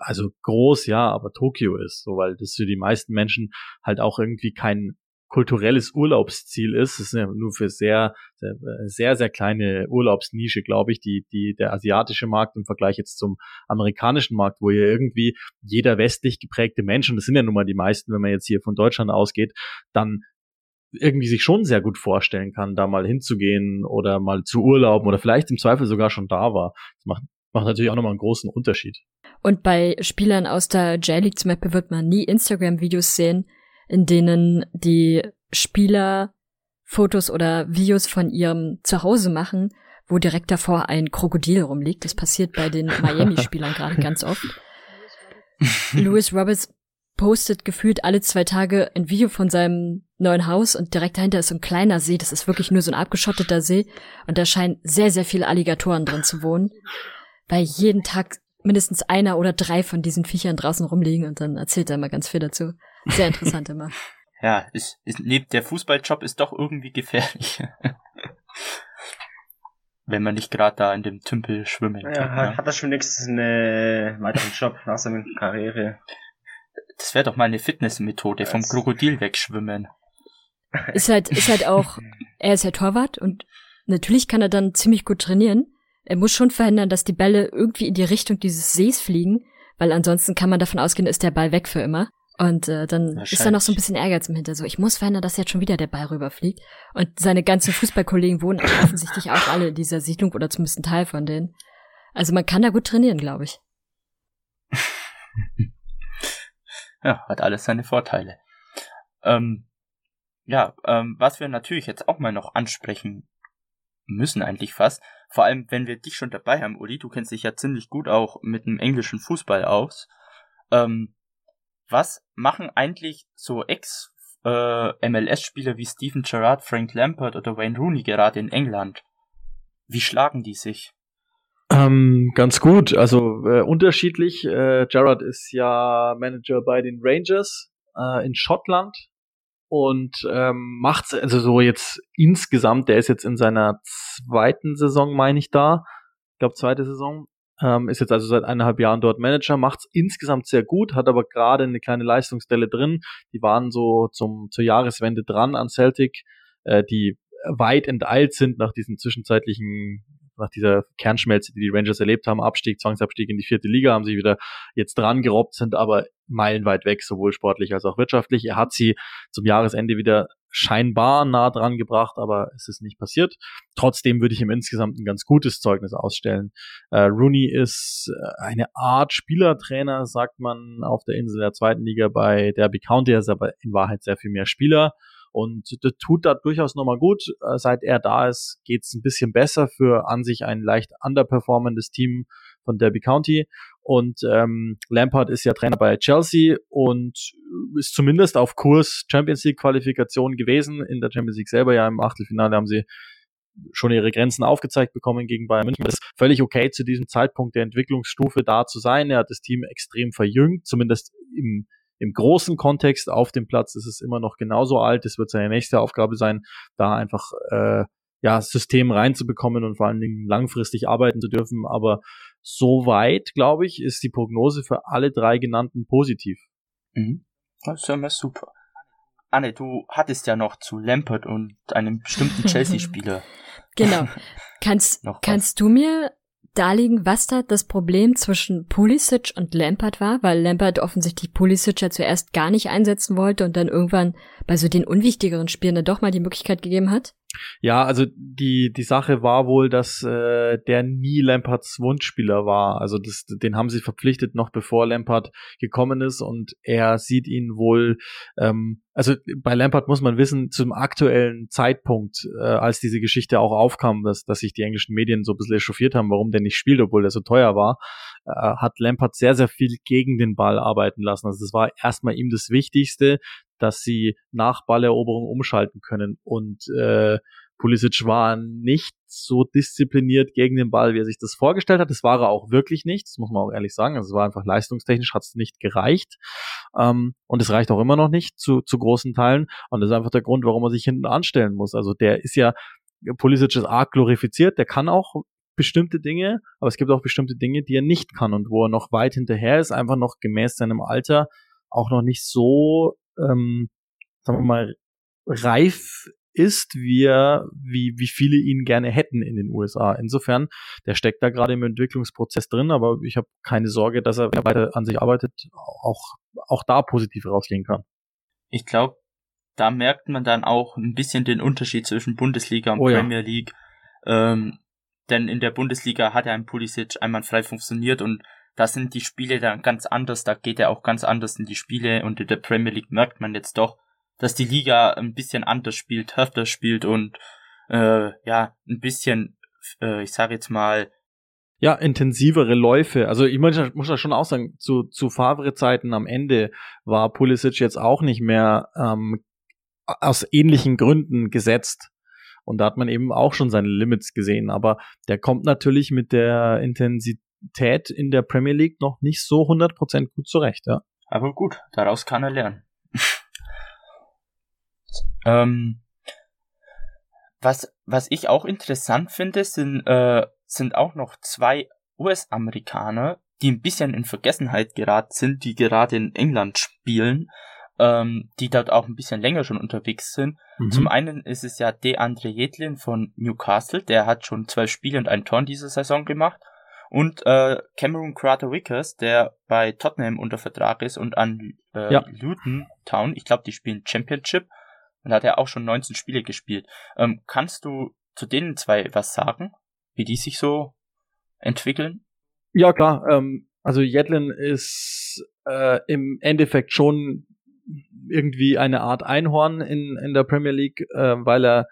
also groß, ja, aber Tokio ist, so weil das für die meisten Menschen halt auch irgendwie kein kulturelles Urlaubsziel ist. Das ist ja nur für sehr, sehr, sehr, sehr kleine Urlaubsnische, glaube ich, die, die, der asiatische Markt im Vergleich jetzt zum amerikanischen Markt, wo ja irgendwie jeder westlich geprägte Mensch, und das sind ja nun mal die meisten, wenn man jetzt hier von Deutschland ausgeht, dann irgendwie sich schon sehr gut vorstellen kann, da mal hinzugehen oder mal zu urlauben oder vielleicht im Zweifel sogar schon da war. Das macht, macht natürlich auch nochmal einen großen Unterschied. Und bei Spielern aus der J-League zum Beispiel wird man nie Instagram-Videos sehen, in denen die Spieler Fotos oder Videos von ihrem Zuhause machen, wo direkt davor ein Krokodil rumliegt. Das passiert bei den Miami-Spielern gerade ganz oft. Louis Roberts postet gefühlt alle zwei Tage ein Video von seinem neuen Haus und direkt dahinter ist so ein kleiner See. Das ist wirklich nur so ein abgeschotteter See und da scheinen sehr, sehr viele Alligatoren drin zu wohnen, weil jeden Tag mindestens einer oder drei von diesen Viechern draußen rumliegen und dann erzählt er immer ganz viel dazu. Sehr interessant immer. ja, ist, ist, der Fußballjob ist doch irgendwie gefährlich. Wenn man nicht gerade da in dem Tümpel schwimmen ja, kann. Hat, ne? hat er schon nächstes einen weiteren Job nach seiner Karriere? Das wäre doch mal eine Fitnessmethode, vom Krokodil wegschwimmen. Ist halt, ist halt auch, er ist ja Torwart und natürlich kann er dann ziemlich gut trainieren. Er muss schon verhindern, dass die Bälle irgendwie in die Richtung dieses Sees fliegen, weil ansonsten kann man davon ausgehen, ist der Ball weg für immer. Und äh, dann ist da noch so ein bisschen Ehrgeiz im Hinter. So, ich muss verhindern, dass jetzt schon wieder der Ball rüberfliegt. Und seine ganzen Fußballkollegen wohnen offensichtlich auch alle in dieser Siedlung oder zumindest ein Teil von denen. Also man kann da gut trainieren, glaube ich. ja, hat alles seine Vorteile. Ähm, ja, ähm, was wir natürlich jetzt auch mal noch ansprechen müssen eigentlich fast, vor allem wenn wir dich schon dabei haben, Uli, du kennst dich ja ziemlich gut auch mit dem englischen Fußball aus. Ähm, was machen eigentlich so Ex äh, wie Steven Gerrard, Frank Lampard oder Wayne Rooney gerade in England? Wie schlagen die sich? Ähm, ganz gut, also äh, unterschiedlich. Äh, Gerrard ist ja Manager bei den Rangers äh, in Schottland und ähm, macht also so jetzt insgesamt, der ist jetzt in seiner zweiten Saison, meine ich da, ich glaube zweite Saison, ähm, ist jetzt also seit eineinhalb Jahren dort Manager, macht es insgesamt sehr gut, hat aber gerade eine kleine Leistungsstelle drin. Die waren so zum zur Jahreswende dran an Celtic, äh, die weit enteilt sind nach diesen zwischenzeitlichen nach dieser Kernschmelze, die die Rangers erlebt haben, Abstieg, Zwangsabstieg in die vierte Liga, haben sie wieder jetzt dran gerobbt, sind aber meilenweit weg, sowohl sportlich als auch wirtschaftlich. Er hat sie zum Jahresende wieder scheinbar nah dran gebracht, aber es ist nicht passiert. Trotzdem würde ich ihm insgesamt ein ganz gutes Zeugnis ausstellen. Äh, Rooney ist äh, eine Art Spielertrainer, sagt man auf der Insel der zweiten Liga bei Derby County, er ist aber in Wahrheit sehr viel mehr Spieler. Und das tut da durchaus nochmal gut. Äh, seit er da ist, geht's ein bisschen besser für an sich ein leicht underperformendes Team von Derby County. Und ähm, Lampard ist ja Trainer bei Chelsea und ist zumindest auf Kurs Champions League Qualifikation gewesen. In der Champions League selber ja im Achtelfinale haben sie schon ihre Grenzen aufgezeigt bekommen gegen Bayern München. Das ist völlig okay zu diesem Zeitpunkt der Entwicklungsstufe da zu sein. Er hat das Team extrem verjüngt, zumindest im im großen Kontext auf dem Platz ist es immer noch genauso alt. Es wird seine nächste Aufgabe sein, da einfach äh, ja System reinzubekommen und vor allen Dingen langfristig arbeiten zu dürfen. Aber soweit, glaube ich, ist die Prognose für alle drei genannten positiv. Mhm. Das ist ja mal super. Anne, du hattest ja noch zu Lampert und einem bestimmten Chelsea-Spieler. genau. Kannst, kannst du mir darlegen, was da das Problem zwischen Pulisic und Lampard war, weil Lampard offensichtlich Pulisic ja zuerst gar nicht einsetzen wollte und dann irgendwann bei so den unwichtigeren Spielen dann doch mal die Möglichkeit gegeben hat? Ja, also die, die Sache war wohl, dass äh, der nie Lampards Wunschspieler war. Also das, den haben sie verpflichtet, noch bevor Lampard gekommen ist und er sieht ihn wohl, ähm, also bei Lampard muss man wissen, zum aktuellen Zeitpunkt, äh, als diese Geschichte auch aufkam, dass, dass sich die englischen Medien so ein bisschen echauffiert haben, warum der nicht spielt, obwohl der so teuer war, äh, hat Lampard sehr, sehr viel gegen den Ball arbeiten lassen. Also das war erstmal ihm das Wichtigste, dass sie nach Balleroberung umschalten können. Und äh, Pulisic war nicht so diszipliniert gegen den Ball, wie er sich das vorgestellt hat. Das war er auch wirklich nicht, das muss man auch ehrlich sagen. Also es war einfach leistungstechnisch, hat es nicht gereicht. Ähm, und es reicht auch immer noch nicht zu, zu großen Teilen. Und das ist einfach der Grund, warum er sich hinten anstellen muss. Also der ist ja, Pulisic ist arg glorifiziert, der kann auch bestimmte Dinge, aber es gibt auch bestimmte Dinge, die er nicht kann und wo er noch weit hinterher ist, einfach noch gemäß seinem Alter auch noch nicht so ähm, sagen wir mal, reif ist, wie, er, wie, wie viele ihn gerne hätten in den USA. Insofern, der steckt da gerade im Entwicklungsprozess drin, aber ich habe keine Sorge, dass er weiter an sich arbeitet, auch, auch da positiv rausgehen kann. Ich glaube, da merkt man dann auch ein bisschen den Unterschied zwischen Bundesliga und oh ja. Premier League. Ähm, denn in der Bundesliga hat er ein Pulisic einwandfrei funktioniert und da sind die Spiele dann ganz anders, da geht er auch ganz anders in die Spiele und in der Premier League merkt man jetzt doch, dass die Liga ein bisschen anders spielt, härter spielt und äh, ja, ein bisschen, äh, ich sage jetzt mal, ja, intensivere Läufe. Also ich muss, muss ja schon auch sagen, zu, zu Favre-Zeiten am Ende war Pulisic jetzt auch nicht mehr ähm, aus ähnlichen Gründen gesetzt. Und da hat man eben auch schon seine Limits gesehen. Aber der kommt natürlich mit der Intensität in der Premier League noch nicht so 100% gut zurecht, ja. Aber gut, daraus kann er lernen. ähm, was, was ich auch interessant finde, sind, äh, sind auch noch zwei US-Amerikaner, die ein bisschen in Vergessenheit geraten sind, die gerade in England spielen, ähm, die dort auch ein bisschen länger schon unterwegs sind. Mhm. Zum einen ist es ja DeAndre Jedlin von Newcastle, der hat schon zwölf Spiele und ein Tor in dieser Saison gemacht. Und äh, Cameron Carter Wickers, der bei Tottenham unter Vertrag ist und an äh, ja. Luton Town, ich glaube, die spielen Championship, und hat er auch schon 19 Spiele gespielt. Ähm, kannst du zu denen zwei was sagen, wie die sich so entwickeln? Ja, klar. Ähm, also Jedlin ist äh, im Endeffekt schon irgendwie eine Art Einhorn in, in der Premier League, äh, weil er,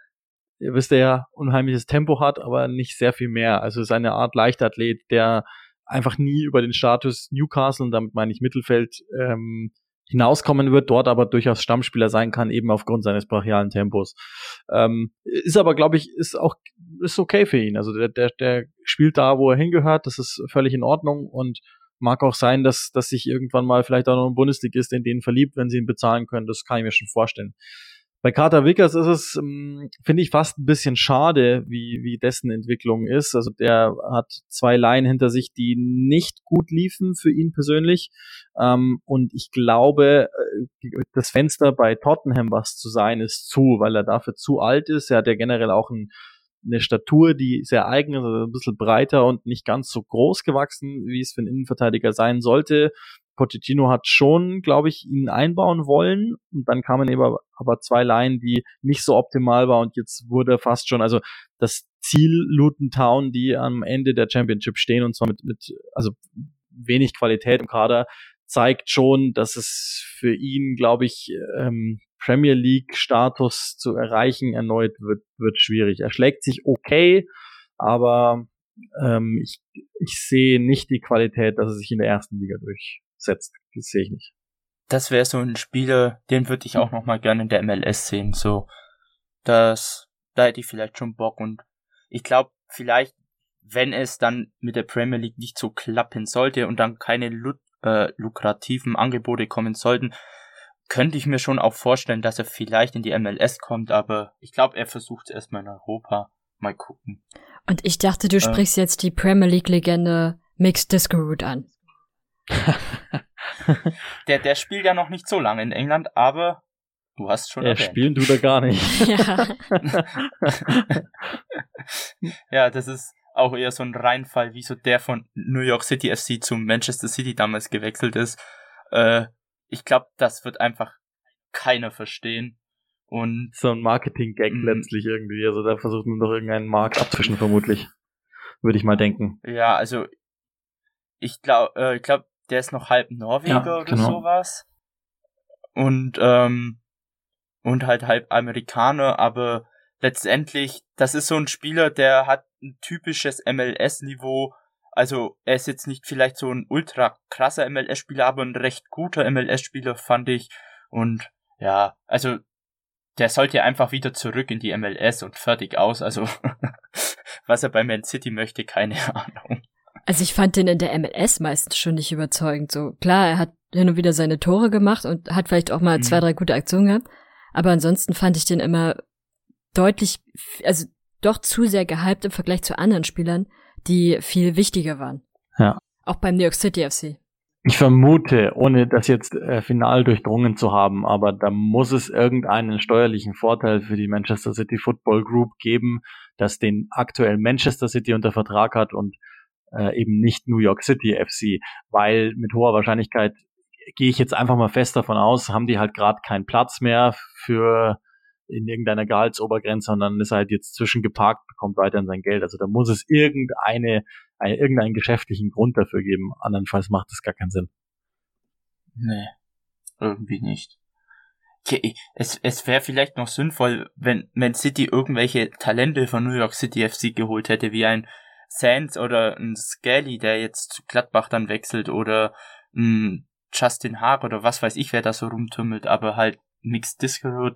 ihr wisst ja, unheimliches Tempo hat, aber nicht sehr viel mehr. Also ist eine Art Leichtathlet, der einfach nie über den Status Newcastle, und damit meine ich Mittelfeld, ähm, hinauskommen wird, dort aber durchaus Stammspieler sein kann, eben aufgrund seines brachialen Tempos. Ähm, ist aber, glaube ich, ist auch ist okay für ihn. Also der, der, der spielt da, wo er hingehört, das ist völlig in Ordnung und mag auch sein, dass, dass sich irgendwann mal vielleicht auch noch ein Bundesligist in den verliebt, wenn sie ihn bezahlen können. Das kann ich mir schon vorstellen. Bei Carter Vickers ist es, ähm, finde ich, fast ein bisschen schade, wie, wie dessen Entwicklung ist. Also der hat zwei Laien hinter sich, die nicht gut liefen für ihn persönlich. Ähm, und ich glaube, äh, das Fenster bei Tottenham was zu sein ist zu, weil er dafür zu alt ist. Er hat ja generell auch ein, eine Statur, die sehr eigen ist, also ein bisschen breiter und nicht ganz so groß gewachsen, wie es für einen Innenverteidiger sein sollte. Pochettino hat schon, glaube ich, ihn einbauen wollen und dann kamen eben aber zwei Laien, die nicht so optimal war und jetzt wurde fast schon, also das Ziel Luton Town, die am Ende der Championship stehen und zwar mit, mit also wenig Qualität im Kader, zeigt schon, dass es für ihn, glaube ich, ähm, Premier League Status zu erreichen erneut wird, wird schwierig. Er schlägt sich okay, aber ähm, ich, ich sehe nicht die Qualität, dass er sich in der ersten Liga durch, setzt. Das sehe ich nicht. Das wäre so ein Spieler, den würde ich auch noch mal gerne in der MLS sehen. So, das, da hätte ich vielleicht schon Bock und ich glaube, vielleicht, wenn es dann mit der Premier League nicht so klappen sollte und dann keine äh, lukrativen Angebote kommen sollten, könnte ich mir schon auch vorstellen, dass er vielleicht in die MLS kommt, aber ich glaube, er versucht es erstmal in Europa. Mal gucken. Und ich dachte, du ähm, sprichst jetzt die Premier League Legende Mixed Disco Route an. der, der spielt ja noch nicht so lange in England, aber du hast schon. Ja, erwähnt. spielen tut er gar nicht. ja. ja, das ist auch eher so ein Reinfall, wie so der von New York City FC zu Manchester City damals gewechselt ist. Äh, ich glaube, das wird einfach keiner verstehen. Und so ein Marketing-Gag mhm. letztlich irgendwie. Also da versucht man doch irgendeinen Markt abzwischen, vermutlich. Würde ich mal denken. Ja, also ich glaube, äh, ich glaube, der ist noch halb Norweger ja, oder genau. sowas. Und, ähm, und halt halb Amerikaner, aber letztendlich, das ist so ein Spieler, der hat ein typisches MLS-Niveau. Also er ist jetzt nicht vielleicht so ein ultra krasser MLS-Spieler, aber ein recht guter MLS-Spieler fand ich. Und ja, also der sollte einfach wieder zurück in die MLS und fertig aus. Also was er bei Man City möchte, keine Ahnung. Also ich fand den in der MLS meistens schon nicht überzeugend. So klar, er hat hin und wieder seine Tore gemacht und hat vielleicht auch mal mhm. zwei, drei gute Aktionen gehabt. Aber ansonsten fand ich den immer deutlich, also doch zu sehr gehypt im Vergleich zu anderen Spielern, die viel wichtiger waren. Ja. Auch beim New York City FC. Ich vermute, ohne das jetzt äh, final durchdrungen zu haben, aber da muss es irgendeinen steuerlichen Vorteil für die Manchester City Football Group geben, dass den aktuell Manchester City unter Vertrag hat und äh, eben nicht New York City FC, weil mit hoher Wahrscheinlichkeit gehe ich jetzt einfach mal fest davon aus, haben die halt gerade keinen Platz mehr für in irgendeiner Gehaltsobergrenze, sondern ist halt jetzt zwischengeparkt, bekommt weiterhin sein Geld. Also da muss es irgendeine, eine, irgendeinen geschäftlichen Grund dafür geben. Andernfalls macht das gar keinen Sinn. Nee, irgendwie nicht. Okay, es, es wäre vielleicht noch sinnvoll, wenn Man City irgendwelche Talente von New York City FC geholt hätte, wie ein Sands oder ein Skelly, der jetzt zu Gladbach dann wechselt oder ein Justin Haag oder was weiß ich, wer da so rumtümmelt, aber halt nix Disco,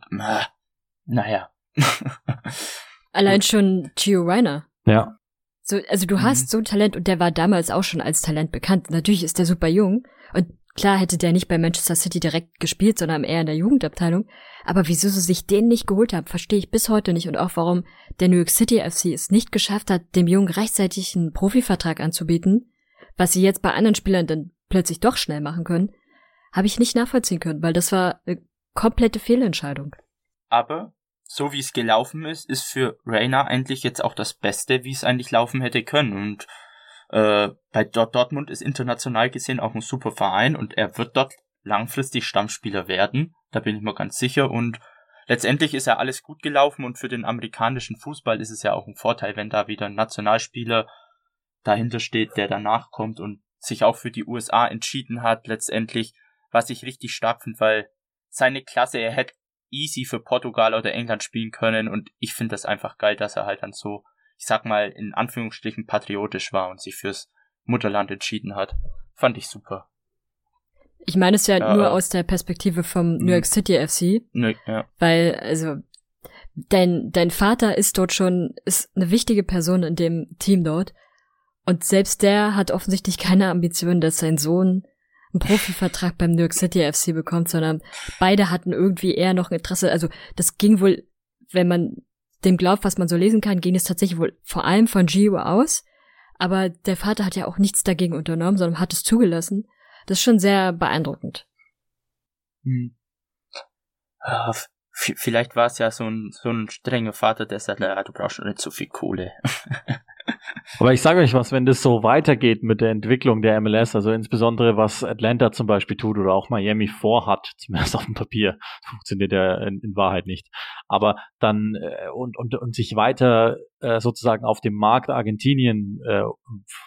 naja. Allein schon Gio Reiner. Ja. So, also du hast mhm. so ein Talent und der war damals auch schon als Talent bekannt. Natürlich ist der super jung und klar hätte der nicht bei Manchester City direkt gespielt, sondern eher in der Jugendabteilung. Aber wieso sie sich den nicht geholt haben, verstehe ich bis heute nicht und auch warum der New York City FC es nicht geschafft hat, dem Jungen rechtzeitig einen Profivertrag anzubieten, was sie jetzt bei anderen Spielern dann plötzlich doch schnell machen können, habe ich nicht nachvollziehen können, weil das war eine komplette Fehlentscheidung. Aber so wie es gelaufen ist, ist für Rainer eigentlich jetzt auch das Beste, wie es eigentlich laufen hätte können. Und äh, bei Dortmund ist international gesehen auch ein super Verein und er wird dort langfristig Stammspieler werden. Da bin ich mir ganz sicher. Und letztendlich ist ja alles gut gelaufen und für den amerikanischen Fußball ist es ja auch ein Vorteil, wenn da wieder ein Nationalspieler dahinter steht, der danach kommt und sich auch für die USA entschieden hat, letztendlich, was ich richtig stark finde, weil seine Klasse, er hätte easy für Portugal oder England spielen können und ich finde das einfach geil, dass er halt dann so, ich sag mal, in Anführungsstrichen patriotisch war und sich fürs Mutterland entschieden hat. Fand ich super. Ich meine es ja, ja nur aus der Perspektive vom New York hm. City FC. Ne, ja. Weil, also, dein, dein Vater ist dort schon, ist eine wichtige Person in dem Team dort. Und selbst der hat offensichtlich keine Ambition, dass sein Sohn einen Profivertrag beim New York City FC bekommt, sondern beide hatten irgendwie eher noch ein Interesse. Also das ging wohl, wenn man dem glaubt, was man so lesen kann, ging es tatsächlich wohl vor allem von Gio aus. Aber der Vater hat ja auch nichts dagegen unternommen, sondern hat es zugelassen. Das ist schon sehr beeindruckend. Hm. Ja, vielleicht war es ja so ein, so ein strenger Vater, der sagt, naja, du brauchst schon nicht so viel Kohle. Aber ich sage euch was, wenn das so weitergeht mit der Entwicklung der MLS, also insbesondere was Atlanta zum Beispiel tut oder auch Miami vorhat, zumindest auf dem Papier, funktioniert ja in, in Wahrheit nicht. Aber dann äh, und, und, und sich weiter äh, sozusagen auf dem Markt Argentinien, äh,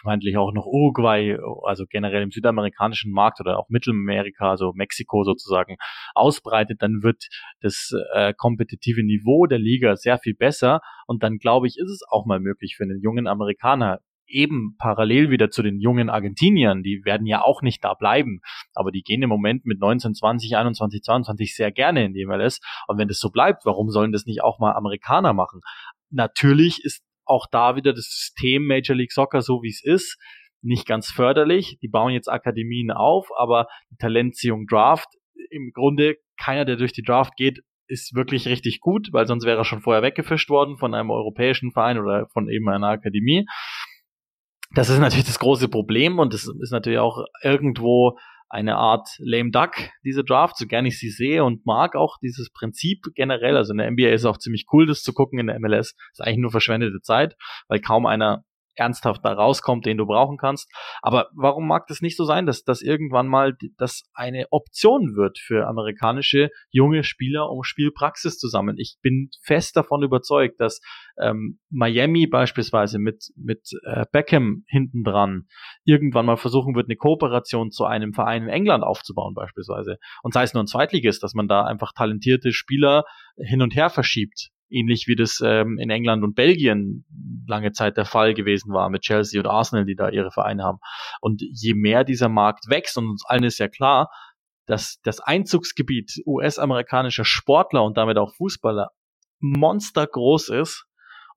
vermeintlich auch noch Uruguay, also generell im südamerikanischen Markt oder auch Mittelamerika, also Mexiko sozusagen, ausbreitet, dann wird das äh, kompetitive Niveau der Liga sehr viel besser. Und dann glaube ich, ist es auch mal möglich für einen jungen Amerikaner eben parallel wieder zu den jungen Argentiniern, die werden ja auch nicht da bleiben, aber die gehen im Moment mit 19, 20, 21, 22 sehr gerne in die MLS und wenn das so bleibt, warum sollen das nicht auch mal Amerikaner machen? Natürlich ist auch da wieder das System Major League Soccer so wie es ist, nicht ganz förderlich. Die bauen jetzt Akademien auf, aber die Talentziehung Draft, im Grunde keiner, der durch die Draft geht, ist wirklich richtig gut, weil sonst wäre er schon vorher weggefischt worden von einem europäischen Verein oder von eben einer Akademie. Das ist natürlich das große Problem und das ist natürlich auch irgendwo eine Art lame duck, diese Draft, so gern ich sie sehe und mag auch dieses Prinzip generell. Also in der NBA ist auch ziemlich cool, das zu gucken. In der MLS ist eigentlich nur verschwendete Zeit, weil kaum einer ernsthaft da rauskommt, den du brauchen kannst. Aber warum mag das nicht so sein, dass das irgendwann mal das eine Option wird für amerikanische junge Spieler, um Spielpraxis zu sammeln? Ich bin fest davon überzeugt, dass ähm, Miami beispielsweise mit mit äh, Beckham hinten dran irgendwann mal versuchen wird, eine Kooperation zu einem Verein in England aufzubauen beispielsweise. Und sei es nur ein Zweitliges, dass man da einfach talentierte Spieler hin und her verschiebt ähnlich wie das ähm, in England und Belgien lange Zeit der Fall gewesen war mit Chelsea und Arsenal, die da ihre Vereine haben. Und je mehr dieser Markt wächst, und uns allen ist ja klar, dass das Einzugsgebiet US-amerikanischer Sportler und damit auch Fußballer monstergroß ist,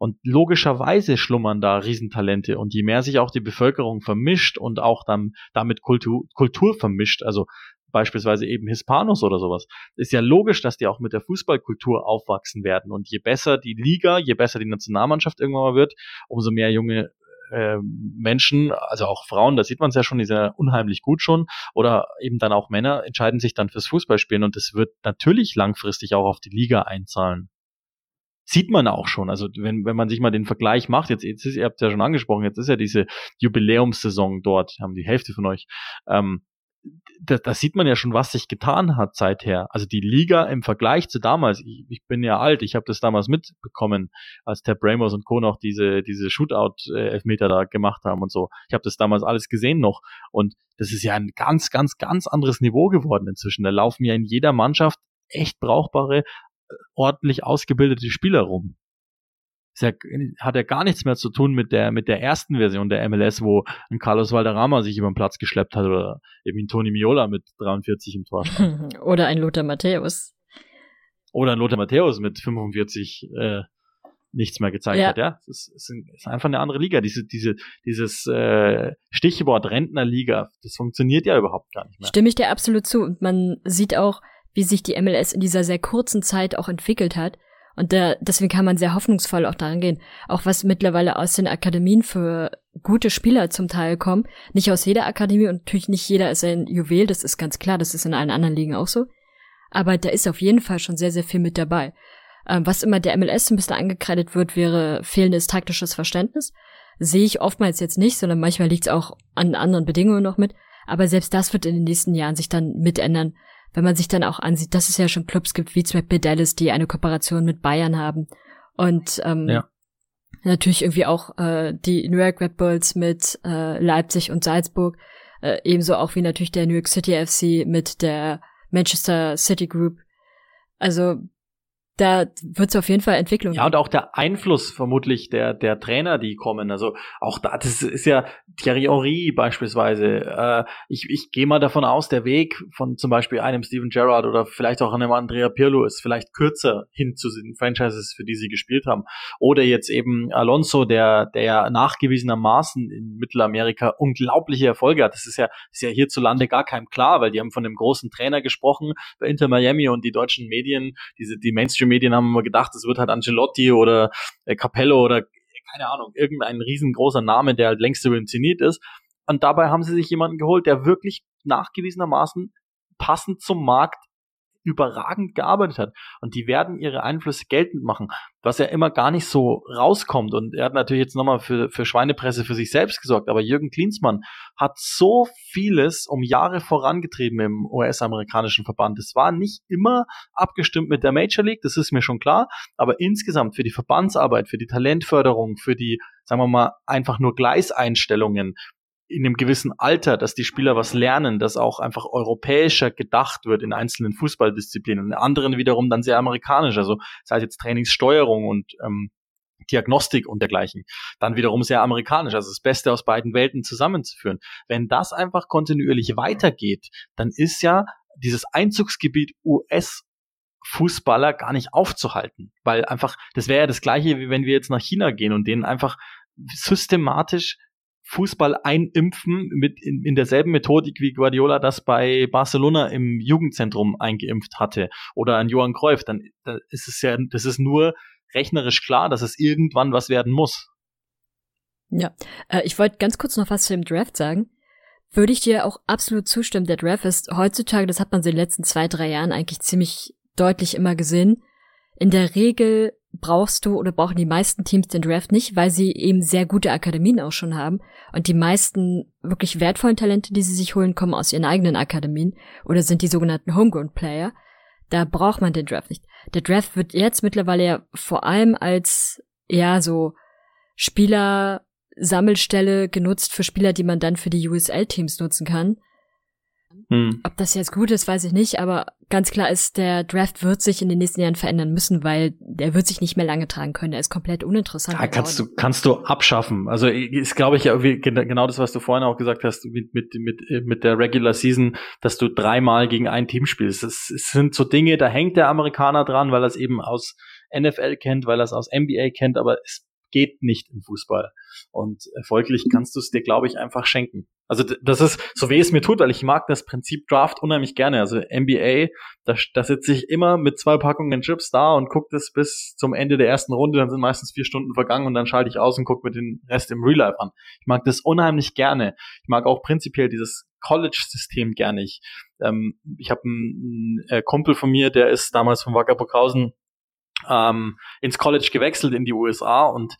und logischerweise schlummern da Riesentalente. Und je mehr sich auch die Bevölkerung vermischt und auch dann damit Kultur, Kultur vermischt, also beispielsweise eben Hispanos oder sowas, ist ja logisch, dass die auch mit der Fußballkultur aufwachsen werden. Und je besser die Liga, je besser die Nationalmannschaft irgendwann mal wird, umso mehr junge äh, Menschen, also auch Frauen, da sieht man es ja schon, die sind ja unheimlich gut schon, oder eben dann auch Männer entscheiden sich dann fürs Fußballspielen und das wird natürlich langfristig auch auf die Liga einzahlen. Sieht man auch schon. Also wenn, wenn man sich mal den Vergleich macht, jetzt, jetzt ist, ihr habt ja schon angesprochen, jetzt ist ja diese Jubiläumssaison dort, haben die Hälfte von euch. Ähm, da, da sieht man ja schon, was sich getan hat seither. Also die Liga im Vergleich zu damals, ich, ich bin ja alt, ich habe das damals mitbekommen, als der Bramos und Co. noch diese, diese Shootout-Elfmeter da gemacht haben und so. Ich habe das damals alles gesehen noch. Und das ist ja ein ganz, ganz, ganz anderes Niveau geworden inzwischen. Da laufen ja in jeder Mannschaft echt brauchbare, ordentlich ausgebildete Spieler rum. Ja, hat ja gar nichts mehr zu tun mit der, mit der ersten Version der MLS, wo ein Carlos Valderrama sich über den Platz geschleppt hat oder eben ein Tony Miola mit 43 im Tor stand. oder ein Lothar Matthäus. Oder ein Lothar Matthäus mit 45 äh, nichts mehr gezeigt ja. hat. Ja, es ist, ist, einfach eine andere Liga. Diese, diese, dieses äh, Stichwort Rentnerliga, das funktioniert ja überhaupt gar nicht mehr. Stimme ich dir absolut zu. Und man sieht auch, wie sich die MLS in dieser sehr kurzen Zeit auch entwickelt hat. Und da, deswegen kann man sehr hoffnungsvoll auch daran gehen. Auch was mittlerweile aus den Akademien für gute Spieler zum Teil kommen. Nicht aus jeder Akademie und natürlich nicht jeder ist ein Juwel, das ist ganz klar, das ist in allen anderen Ligen auch so. Aber da ist auf jeden Fall schon sehr, sehr viel mit dabei. Ähm, was immer der MLS ein bisschen angekreidet wird, wäre fehlendes taktisches Verständnis. Sehe ich oftmals jetzt nicht, sondern manchmal liegt es auch an anderen Bedingungen noch mit. Aber selbst das wird in den nächsten Jahren sich dann mitändern, wenn man sich dann auch ansieht, dass es ja schon Clubs gibt, wie zum Beispiel Dallas, die eine Kooperation mit Bayern haben. Und ähm, ja. natürlich irgendwie auch äh, die New York Red Bulls mit äh, Leipzig und Salzburg. Äh, ebenso auch wie natürlich der New York City FC mit der Manchester City Group. Also da wird es auf jeden Fall Entwicklung. Ja, und auch der Einfluss vermutlich der, der Trainer, die kommen. Also auch da, das ist ja Thierry Henry beispielsweise. Äh, ich ich gehe mal davon aus, der Weg von zum Beispiel einem Steven Gerrard oder vielleicht auch einem Andrea Pirlo ist vielleicht kürzer hin zu den Franchises, für die sie gespielt haben. Oder jetzt eben Alonso, der, der nachgewiesenermaßen in Mittelamerika unglaubliche Erfolge hat. Das ist ja, ist ja hierzulande gar keinem klar, weil die haben von dem großen Trainer gesprochen bei Inter Miami und die deutschen Medien, diese, die Mainstream Medien haben immer gedacht, es wird halt Ancelotti oder äh, Capello oder keine Ahnung, irgendein riesengroßer Name, der halt längst über dem Zenit ist. Und dabei haben sie sich jemanden geholt, der wirklich nachgewiesenermaßen passend zum Markt überragend gearbeitet hat. Und die werden ihre Einflüsse geltend machen, was ja immer gar nicht so rauskommt. Und er hat natürlich jetzt nochmal für, für Schweinepresse für sich selbst gesorgt. Aber Jürgen Klinsmann hat so vieles um Jahre vorangetrieben im US-amerikanischen Verband. Es war nicht immer abgestimmt mit der Major League, das ist mir schon klar. Aber insgesamt für die Verbandsarbeit, für die Talentförderung, für die, sagen wir mal, einfach nur Gleiseinstellungen, in einem gewissen Alter, dass die Spieler was lernen, dass auch einfach europäischer gedacht wird in einzelnen Fußballdisziplinen, in anderen wiederum dann sehr amerikanisch, also sei es jetzt Trainingssteuerung und ähm, Diagnostik und dergleichen, dann wiederum sehr amerikanisch, also das Beste aus beiden Welten zusammenzuführen. Wenn das einfach kontinuierlich weitergeht, dann ist ja dieses Einzugsgebiet US Fußballer gar nicht aufzuhalten, weil einfach, das wäre ja das gleiche, wie wenn wir jetzt nach China gehen und denen einfach systematisch Fußball einimpfen mit in, in derselben Methodik wie Guardiola das bei Barcelona im Jugendzentrum eingeimpft hatte oder an Johann Cruyff, dann, dann ist es ja, das ist nur rechnerisch klar, dass es irgendwann was werden muss. Ja, äh, ich wollte ganz kurz noch was zu dem Draft sagen. Würde ich dir auch absolut zustimmen. Der Draft ist heutzutage, das hat man in den letzten zwei, drei Jahren eigentlich ziemlich deutlich immer gesehen, in der Regel brauchst du oder brauchen die meisten Teams den Draft nicht, weil sie eben sehr gute Akademien auch schon haben. Und die meisten wirklich wertvollen Talente, die sie sich holen, kommen aus ihren eigenen Akademien oder sind die sogenannten Homegrown Player. Da braucht man den Draft nicht. Der Draft wird jetzt mittlerweile ja vor allem als, ja, so Spieler-Sammelstelle genutzt für Spieler, die man dann für die USL-Teams nutzen kann. Hm. Ob das jetzt gut ist, weiß ich nicht, aber ganz klar ist, der Draft wird sich in den nächsten Jahren verändern müssen, weil der wird sich nicht mehr lange tragen können. Er ist komplett uninteressant. Ja, kannst du, kannst du abschaffen. Also ist, glaube ich, ja genau das, was du vorhin auch gesagt hast, mit, mit, mit, mit der Regular Season, dass du dreimal gegen ein Team spielst. Es sind so Dinge, da hängt der Amerikaner dran, weil er es eben aus NFL kennt, weil er es aus NBA kennt, aber es geht nicht im Fußball. Und folglich kannst du es dir, glaube ich, einfach schenken. Also das ist, so weh es mir tut, weil ich mag das Prinzip Draft unheimlich gerne. Also NBA, da, da sitze ich immer mit zwei Packungen Chips da und gucke das bis zum Ende der ersten Runde. Dann sind meistens vier Stunden vergangen und dann schalte ich aus und gucke mir den Rest im Real Life an. Ich mag das unheimlich gerne. Ich mag auch prinzipiell dieses College-System gerne. Ich, ähm, ich habe einen, einen äh, Kumpel von mir, der ist damals von Wacker Burghausen ähm, ins College gewechselt in die USA und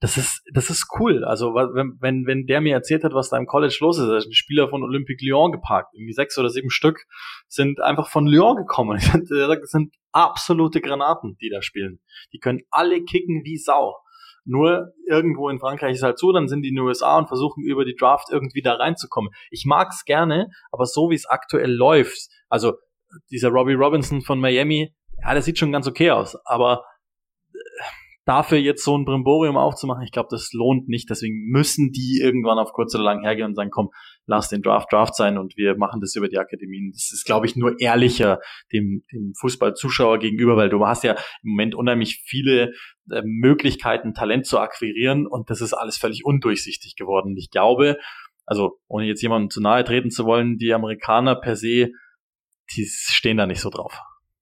das ist, das ist cool. Also wenn, wenn, wenn der mir erzählt hat, was da im College los ist, also die Spieler von Olympique Lyon geparkt, irgendwie sechs oder sieben Stück, sind einfach von Lyon gekommen. Das sind absolute Granaten, die da spielen. Die können alle kicken wie Sau. Nur irgendwo in Frankreich ist halt so, dann sind die in den USA und versuchen über die Draft irgendwie da reinzukommen. Ich mag's gerne, aber so wie es aktuell läuft, also dieser Robbie Robinson von Miami, ja, der sieht schon ganz okay aus, aber dafür jetzt so ein Brimborium aufzumachen, ich glaube, das lohnt nicht. Deswegen müssen die irgendwann auf kurz oder lang hergehen und sagen, komm, lass den Draft Draft sein und wir machen das über die Akademien. Das ist, glaube ich, nur ehrlicher dem, dem Fußballzuschauer gegenüber, weil du hast ja im Moment unheimlich viele äh, Möglichkeiten, Talent zu akquirieren und das ist alles völlig undurchsichtig geworden. Ich glaube, also ohne jetzt jemandem zu nahe treten zu wollen, die Amerikaner per se, die stehen da nicht so drauf,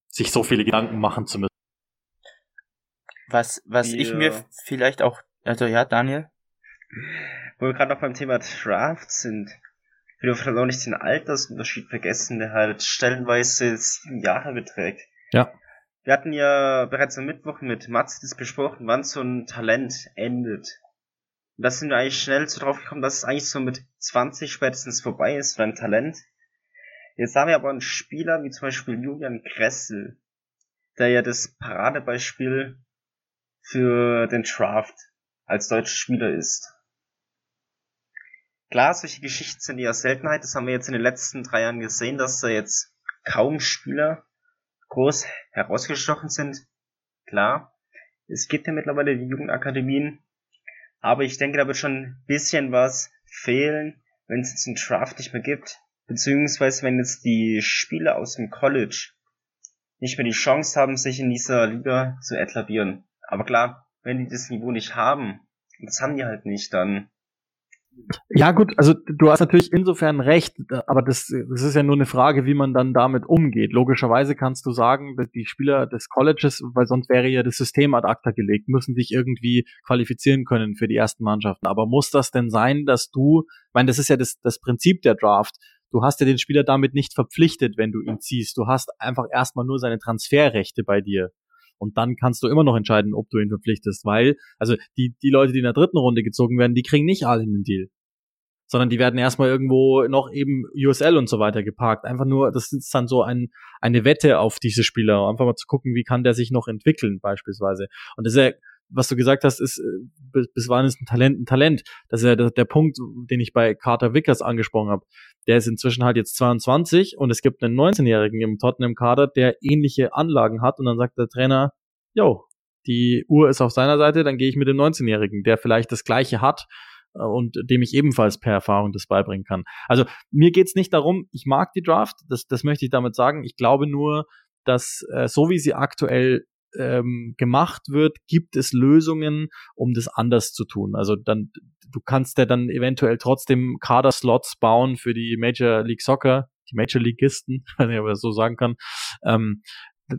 sich so viele Gedanken machen zu müssen. Was, was Die, ich mir vielleicht auch, also ja, Daniel, Wo wir gerade noch beim Thema Draft sind, will ich vielleicht auch nicht den Altersunterschied vergessen, der halt stellenweise sieben Jahre beträgt. Ja. Wir hatten ja bereits am Mittwoch mit Mats das besprochen, wann so ein Talent endet. Und da sind wir eigentlich schnell so drauf gekommen, dass es eigentlich so mit 20 spätestens vorbei ist für ein Talent. Jetzt haben wir aber einen Spieler wie zum Beispiel Julian Gressel, der ja das Paradebeispiel für den Draft als deutscher Spieler ist. Klar, solche Geschichten sind eher Seltenheit. Das haben wir jetzt in den letzten drei Jahren gesehen, dass da jetzt kaum Spieler groß herausgestochen sind. Klar, es gibt ja mittlerweile die Jugendakademien, aber ich denke, da wird schon ein bisschen was fehlen, wenn es jetzt einen Draft nicht mehr gibt, beziehungsweise wenn jetzt die Spieler aus dem College nicht mehr die Chance haben, sich in dieser Liga zu etablieren. Aber klar, wenn die das Niveau nicht haben, das haben die halt nicht, dann Ja, gut, also du hast natürlich insofern recht, aber das, das ist ja nur eine Frage, wie man dann damit umgeht. Logischerweise kannst du sagen, die Spieler des Colleges, weil sonst wäre ja das System ad acta gelegt, müssen sich irgendwie qualifizieren können für die ersten Mannschaften. Aber muss das denn sein, dass du, ich meine, das ist ja das, das Prinzip der Draft, du hast ja den Spieler damit nicht verpflichtet, wenn du ihn ziehst. Du hast einfach erstmal nur seine Transferrechte bei dir. Und dann kannst du immer noch entscheiden, ob du ihn verpflichtest, weil, also die, die Leute, die in der dritten Runde gezogen werden, die kriegen nicht alle einen Deal. Sondern die werden erstmal irgendwo noch eben USL und so weiter geparkt. Einfach nur, das ist dann so ein, eine Wette auf diese Spieler. Einfach mal zu gucken, wie kann der sich noch entwickeln, beispielsweise. Und das ist ja, was du gesagt hast, ist, äh, bis, bis wann ist ein Talent ein Talent? Das ist ja der, der Punkt, den ich bei Carter Vickers angesprochen habe. Der ist inzwischen halt jetzt 22 und es gibt einen 19-Jährigen im Tottenham-Kader, der ähnliche Anlagen hat und dann sagt der Trainer, yo, die Uhr ist auf seiner Seite, dann gehe ich mit dem 19-Jährigen, der vielleicht das Gleiche hat äh, und dem ich ebenfalls per Erfahrung das beibringen kann. Also mir geht's nicht darum, ich mag die Draft, das, das möchte ich damit sagen. Ich glaube nur, dass äh, so wie sie aktuell ähm, gemacht wird, gibt es Lösungen, um das anders zu tun. Also dann, du kannst ja dann eventuell trotzdem Kader-Slots bauen für die Major League Soccer, die Major Leagueisten, wenn ich aber so sagen kann, ähm,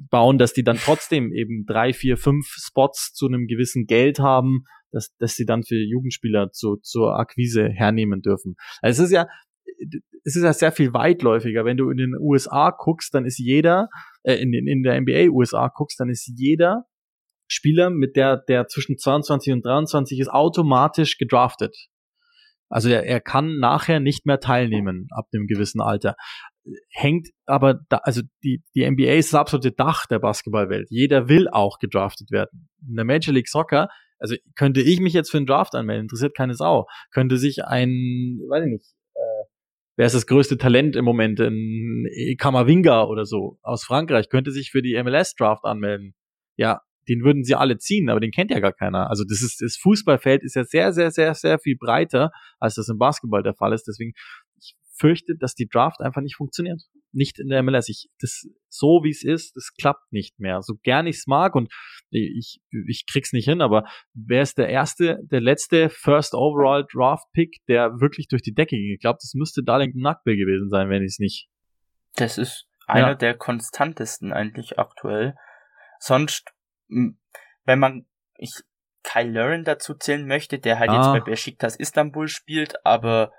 bauen, dass die dann trotzdem eben drei, vier, fünf Spots zu einem gewissen Geld haben, dass, dass sie dann für Jugendspieler zu, zur Akquise hernehmen dürfen. Also es ist ja, es ist ja sehr viel weitläufiger. Wenn du in den USA guckst, dann ist jeder, äh, in, in, der NBA USA guckst, dann ist jeder Spieler, mit der, der zwischen 22 und 23 ist, automatisch gedraftet. Also er, er kann nachher nicht mehr teilnehmen ab einem gewissen Alter. Hängt aber da, also die, die NBA ist das absolute Dach der Basketballwelt. Jeder will auch gedraftet werden. In der Major League Soccer, also könnte ich mich jetzt für einen Draft anmelden, interessiert keine Sau. Könnte sich ein, weiß ich nicht, wer ist das größte Talent im Moment, ein Kamavinga oder so aus Frankreich, könnte sich für die MLS Draft anmelden. Ja, den würden sie alle ziehen, aber den kennt ja gar keiner. Also das ist das Fußballfeld ist ja sehr, sehr, sehr, sehr viel breiter, als das im Basketball der Fall ist. Deswegen ich fürchte, dass die Draft einfach nicht funktioniert. Nicht in der MLS. Ich, das so wie es ist, das klappt nicht mehr. So gern ich's mag und ich, ich krieg's nicht hin, aber wer ist der erste, der letzte First Overall Draft Pick, der wirklich durch die Decke ging? Ich glaube, das müsste Darlington Nagbe gewesen sein, wenn ich es nicht. das ist einer Ja. der konstantesten eigentlich aktuell. Sonst, wenn man, ich Kyle Lauren dazu zählen möchte, der halt Ah. jetzt bei Besiktas Istanbul spielt, aber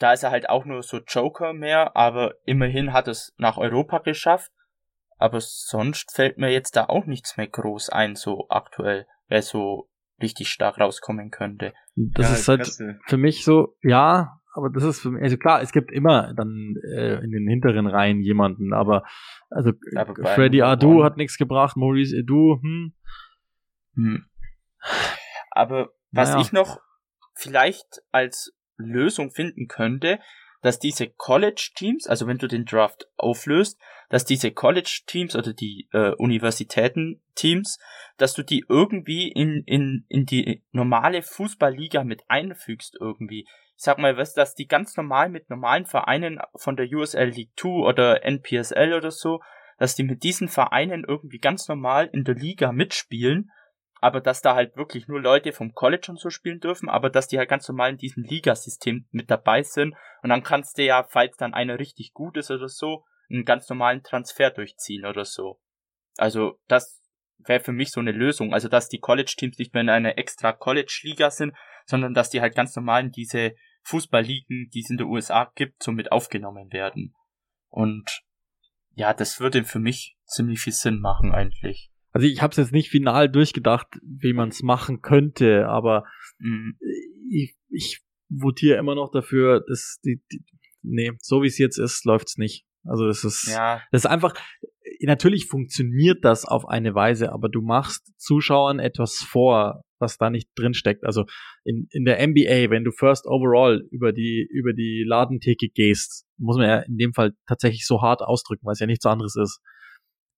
da ist er halt auch nur so Joker mehr, aber immerhin hat es nach Europa geschafft. Aber sonst fällt mir jetzt da auch nichts mehr groß ein, so aktuell, wer so richtig stark rauskommen könnte. Das Ja, ist halt Kressel. für mich so, ja, aber das ist für mich, also klar, es gibt immer dann äh, in den hinteren Reihen jemanden, aber also Aber Freddy Adu hat nichts gebracht, Maurice Edu, hm, Hm. Aber was Naja. ich noch vielleicht als Lösung finden könnte, dass diese College-Teams, also wenn du den Draft auflöst, dass diese College-Teams oder die äh, Universitäten-Teams, dass du die irgendwie in, in, in die normale Fußballliga mit einfügst irgendwie. Ich sag mal, was, dass die ganz normal mit normalen Vereinen von der USL League 2 oder NPSL oder so, dass die mit diesen Vereinen irgendwie ganz normal in der Liga mitspielen aber dass da halt wirklich nur Leute vom College und so spielen dürfen, aber dass die halt ganz normal in diesem Ligasystem mit dabei sind und dann kannst du ja, falls dann einer richtig gut ist oder so, einen ganz normalen Transfer durchziehen oder so. Also das wäre für mich so eine Lösung, also dass die College-Teams nicht mehr in einer extra College-Liga sind, sondern dass die halt ganz normal in diese Fußballligen, die es in der USA gibt, so mit aufgenommen werden. Und ja, das würde für mich ziemlich viel Sinn machen eigentlich. Also ich habe es jetzt nicht final durchgedacht, wie man es machen könnte, aber mhm. ich, ich votiere immer noch dafür, dass die, die nee, so wie es jetzt ist, läuft's nicht. Also das ist, ja. das ist einfach, natürlich funktioniert das auf eine Weise, aber du machst Zuschauern etwas vor, was da nicht drin steckt. Also in, in der NBA, wenn du first overall über die, über die Ladentheke gehst, muss man ja in dem Fall tatsächlich so hart ausdrücken, weil es ja nichts anderes ist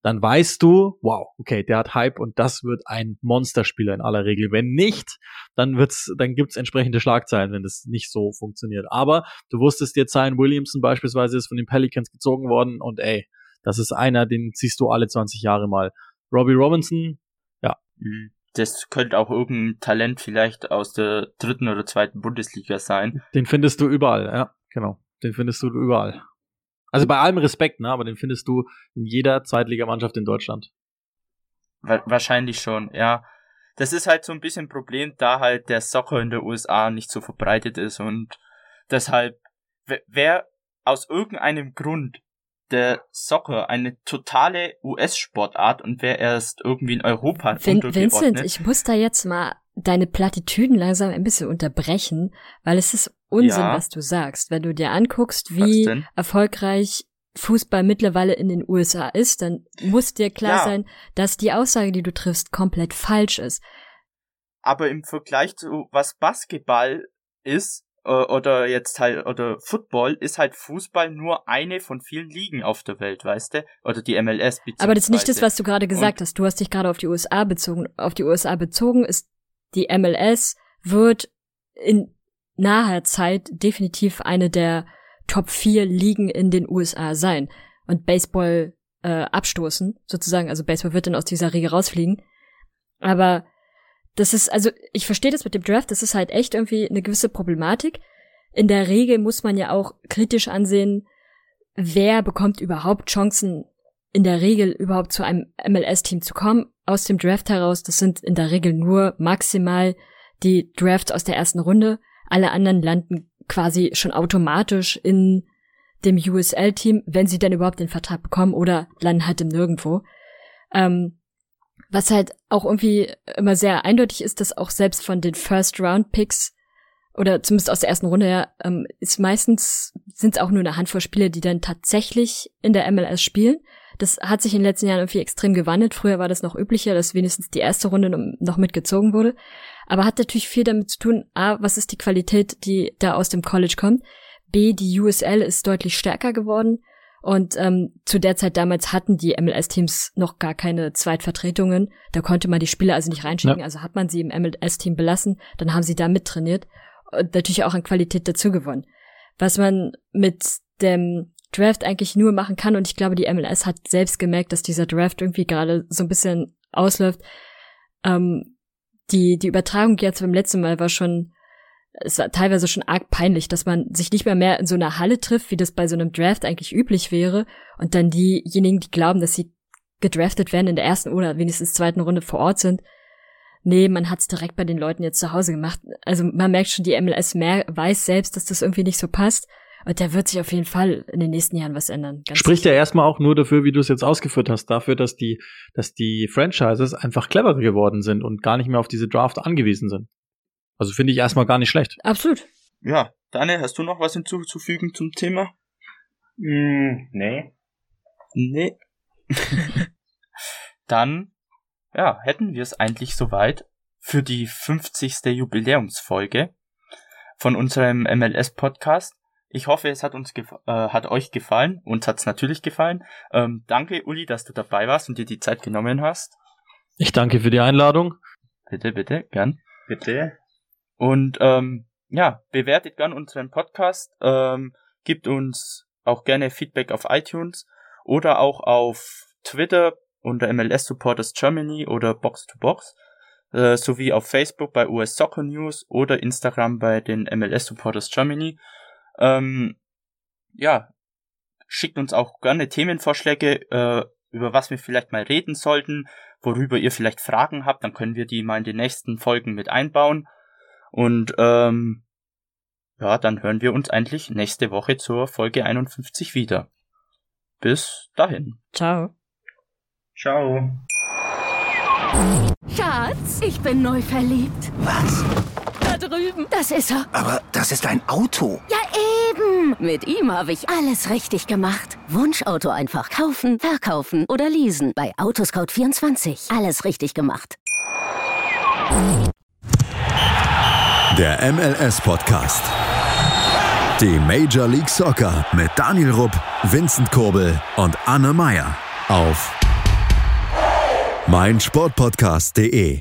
dann weißt du, wow, okay, der hat Hype und das wird ein Monsterspieler in aller Regel. Wenn nicht, dann wird's, dann gibt's entsprechende Schlagzeilen, wenn das nicht so funktioniert. Aber du wusstest jetzt, Zion Williamson beispielsweise ist von den Pelicans gezogen worden und ey, das ist einer, den ziehst du alle 20 Jahre mal. Robbie Robinson, ja. Mhm. Das könnte auch irgendein Talent vielleicht aus der dritten oder zweiten Bundesliga sein. Den findest du überall, ja, genau. Den findest du überall. Also bei allem Respekt, ne, aber den findest du in jeder Zweitligamannschaft in Deutschland. Wahrscheinlich schon, ja. Das ist halt so ein bisschen ein Problem, da halt der Soccer in der USA nicht so verbreitet ist und deshalb, wer aus irgendeinem Grund der Soccer eine totale US-Sportart und wer erst irgendwie in Europa Vin Vincent, ich muss da jetzt mal deine Plattitüden langsam ein bisschen unterbrechen, weil es ist Unsinn, ja. was du sagst. Wenn du dir anguckst, wie erfolgreich Fußball mittlerweile in den USA ist, dann muss dir klar ja. sein, dass die Aussage, die du triffst, komplett falsch ist. Aber im Vergleich zu was Basketball ist, äh, oder jetzt halt, oder Football, ist halt Fußball nur eine von vielen Ligen auf der Welt, weißt du? Oder die MLS Aber das ist nicht das, was du gerade gesagt Und hast. Du hast dich gerade auf die USA bezogen. Auf die USA bezogen ist die MLS wird in naher Zeit definitiv eine der Top 4 Ligen in den USA sein und Baseball äh, abstoßen, sozusagen. Also Baseball wird dann aus dieser Riege rausfliegen. Aber das ist, also ich verstehe das mit dem Draft, das ist halt echt irgendwie eine gewisse Problematik. In der Regel muss man ja auch kritisch ansehen, wer bekommt überhaupt Chancen, in der Regel überhaupt zu einem MLS-Team zu kommen. Aus dem Draft heraus, das sind in der Regel nur maximal die Drafts aus der ersten Runde. Alle anderen landen quasi schon automatisch in dem USL-Team, wenn sie denn überhaupt den Vertrag bekommen oder landen halt im Nirgendwo. Ähm, was halt auch irgendwie immer sehr eindeutig ist, dass auch selbst von den First-Round-Picks oder zumindest aus der ersten Runde ja, ähm, ist meistens sind es auch nur eine Handvoll Spieler, die dann tatsächlich in der MLS spielen. Das hat sich in den letzten Jahren irgendwie extrem gewandelt. Früher war das noch üblicher, dass wenigstens die erste Runde noch mitgezogen wurde. Aber hat natürlich viel damit zu tun, A, was ist die Qualität, die da aus dem College kommt? B, die USL ist deutlich stärker geworden. Und ähm, zu der Zeit damals hatten die MLS-Teams noch gar keine Zweitvertretungen. Da konnte man die Spieler also nicht reinschicken. Ja. Also hat man sie im MLS-Team belassen, dann haben sie da mittrainiert und natürlich auch an Qualität dazu gewonnen. Was man mit dem Draft eigentlich nur machen kann, und ich glaube, die MLS hat selbst gemerkt, dass dieser Draft irgendwie gerade so ein bisschen ausläuft. Ähm, die, die Übertragung jetzt beim letzten Mal war schon, es war teilweise schon arg peinlich, dass man sich nicht mehr mehr in so einer Halle trifft, wie das bei so einem Draft eigentlich üblich wäre, und dann diejenigen, die glauben, dass sie gedraftet werden in der ersten oder wenigstens zweiten Runde vor Ort sind. Nee, man hat's direkt bei den Leuten jetzt zu Hause gemacht. Also man merkt schon, die MLS mehr weiß selbst, dass das irgendwie nicht so passt. Und da wird sich auf jeden Fall in den nächsten Jahren was ändern. Spricht ja erstmal auch nur dafür, wie du es jetzt ausgeführt hast, dafür, dass die, dass die Franchises einfach cleverer geworden sind und gar nicht mehr auf diese Draft angewiesen sind. Also finde ich erstmal gar nicht schlecht. Absolut. Ja, Daniel, hast du noch was hinzuzufügen zum Thema? Mm, nee. Nee. Dann, ja, hätten wir es eigentlich soweit für die 50. Jubiläumsfolge von unserem MLS-Podcast. Ich hoffe, es hat uns äh, hat euch gefallen. Uns hat's natürlich gefallen. Ähm, danke, Uli, dass du dabei warst und dir die Zeit genommen hast. Ich danke für die Einladung. Bitte, bitte, gern. Bitte. Und ähm, ja, bewertet gern unseren Podcast, ähm, gibt uns auch gerne Feedback auf iTunes oder auch auf Twitter unter MLS Supporters Germany oder Box to Box äh, sowie auf Facebook bei US Soccer News oder Instagram bei den MLS Supporters Germany. Ähm, ja, schickt uns auch gerne Themenvorschläge, äh, über was wir vielleicht mal reden sollten, worüber ihr vielleicht Fragen habt, dann können wir die mal in den nächsten Folgen mit einbauen. Und ähm, ja, dann hören wir uns eigentlich nächste Woche zur Folge 51 wieder. Bis dahin. Ciao. Ciao. Schatz, ich bin neu verliebt. Was? Das ist er. Aber das ist ein Auto. Ja, eben. Mit ihm habe ich alles richtig gemacht. Wunschauto einfach kaufen, verkaufen oder leasen. Bei Autoscout24. Alles richtig gemacht. Der MLS-Podcast. Die Major League Soccer mit Daniel Rupp, Vincent Kurbel und Anne Meyer auf meinsportpodcast.de.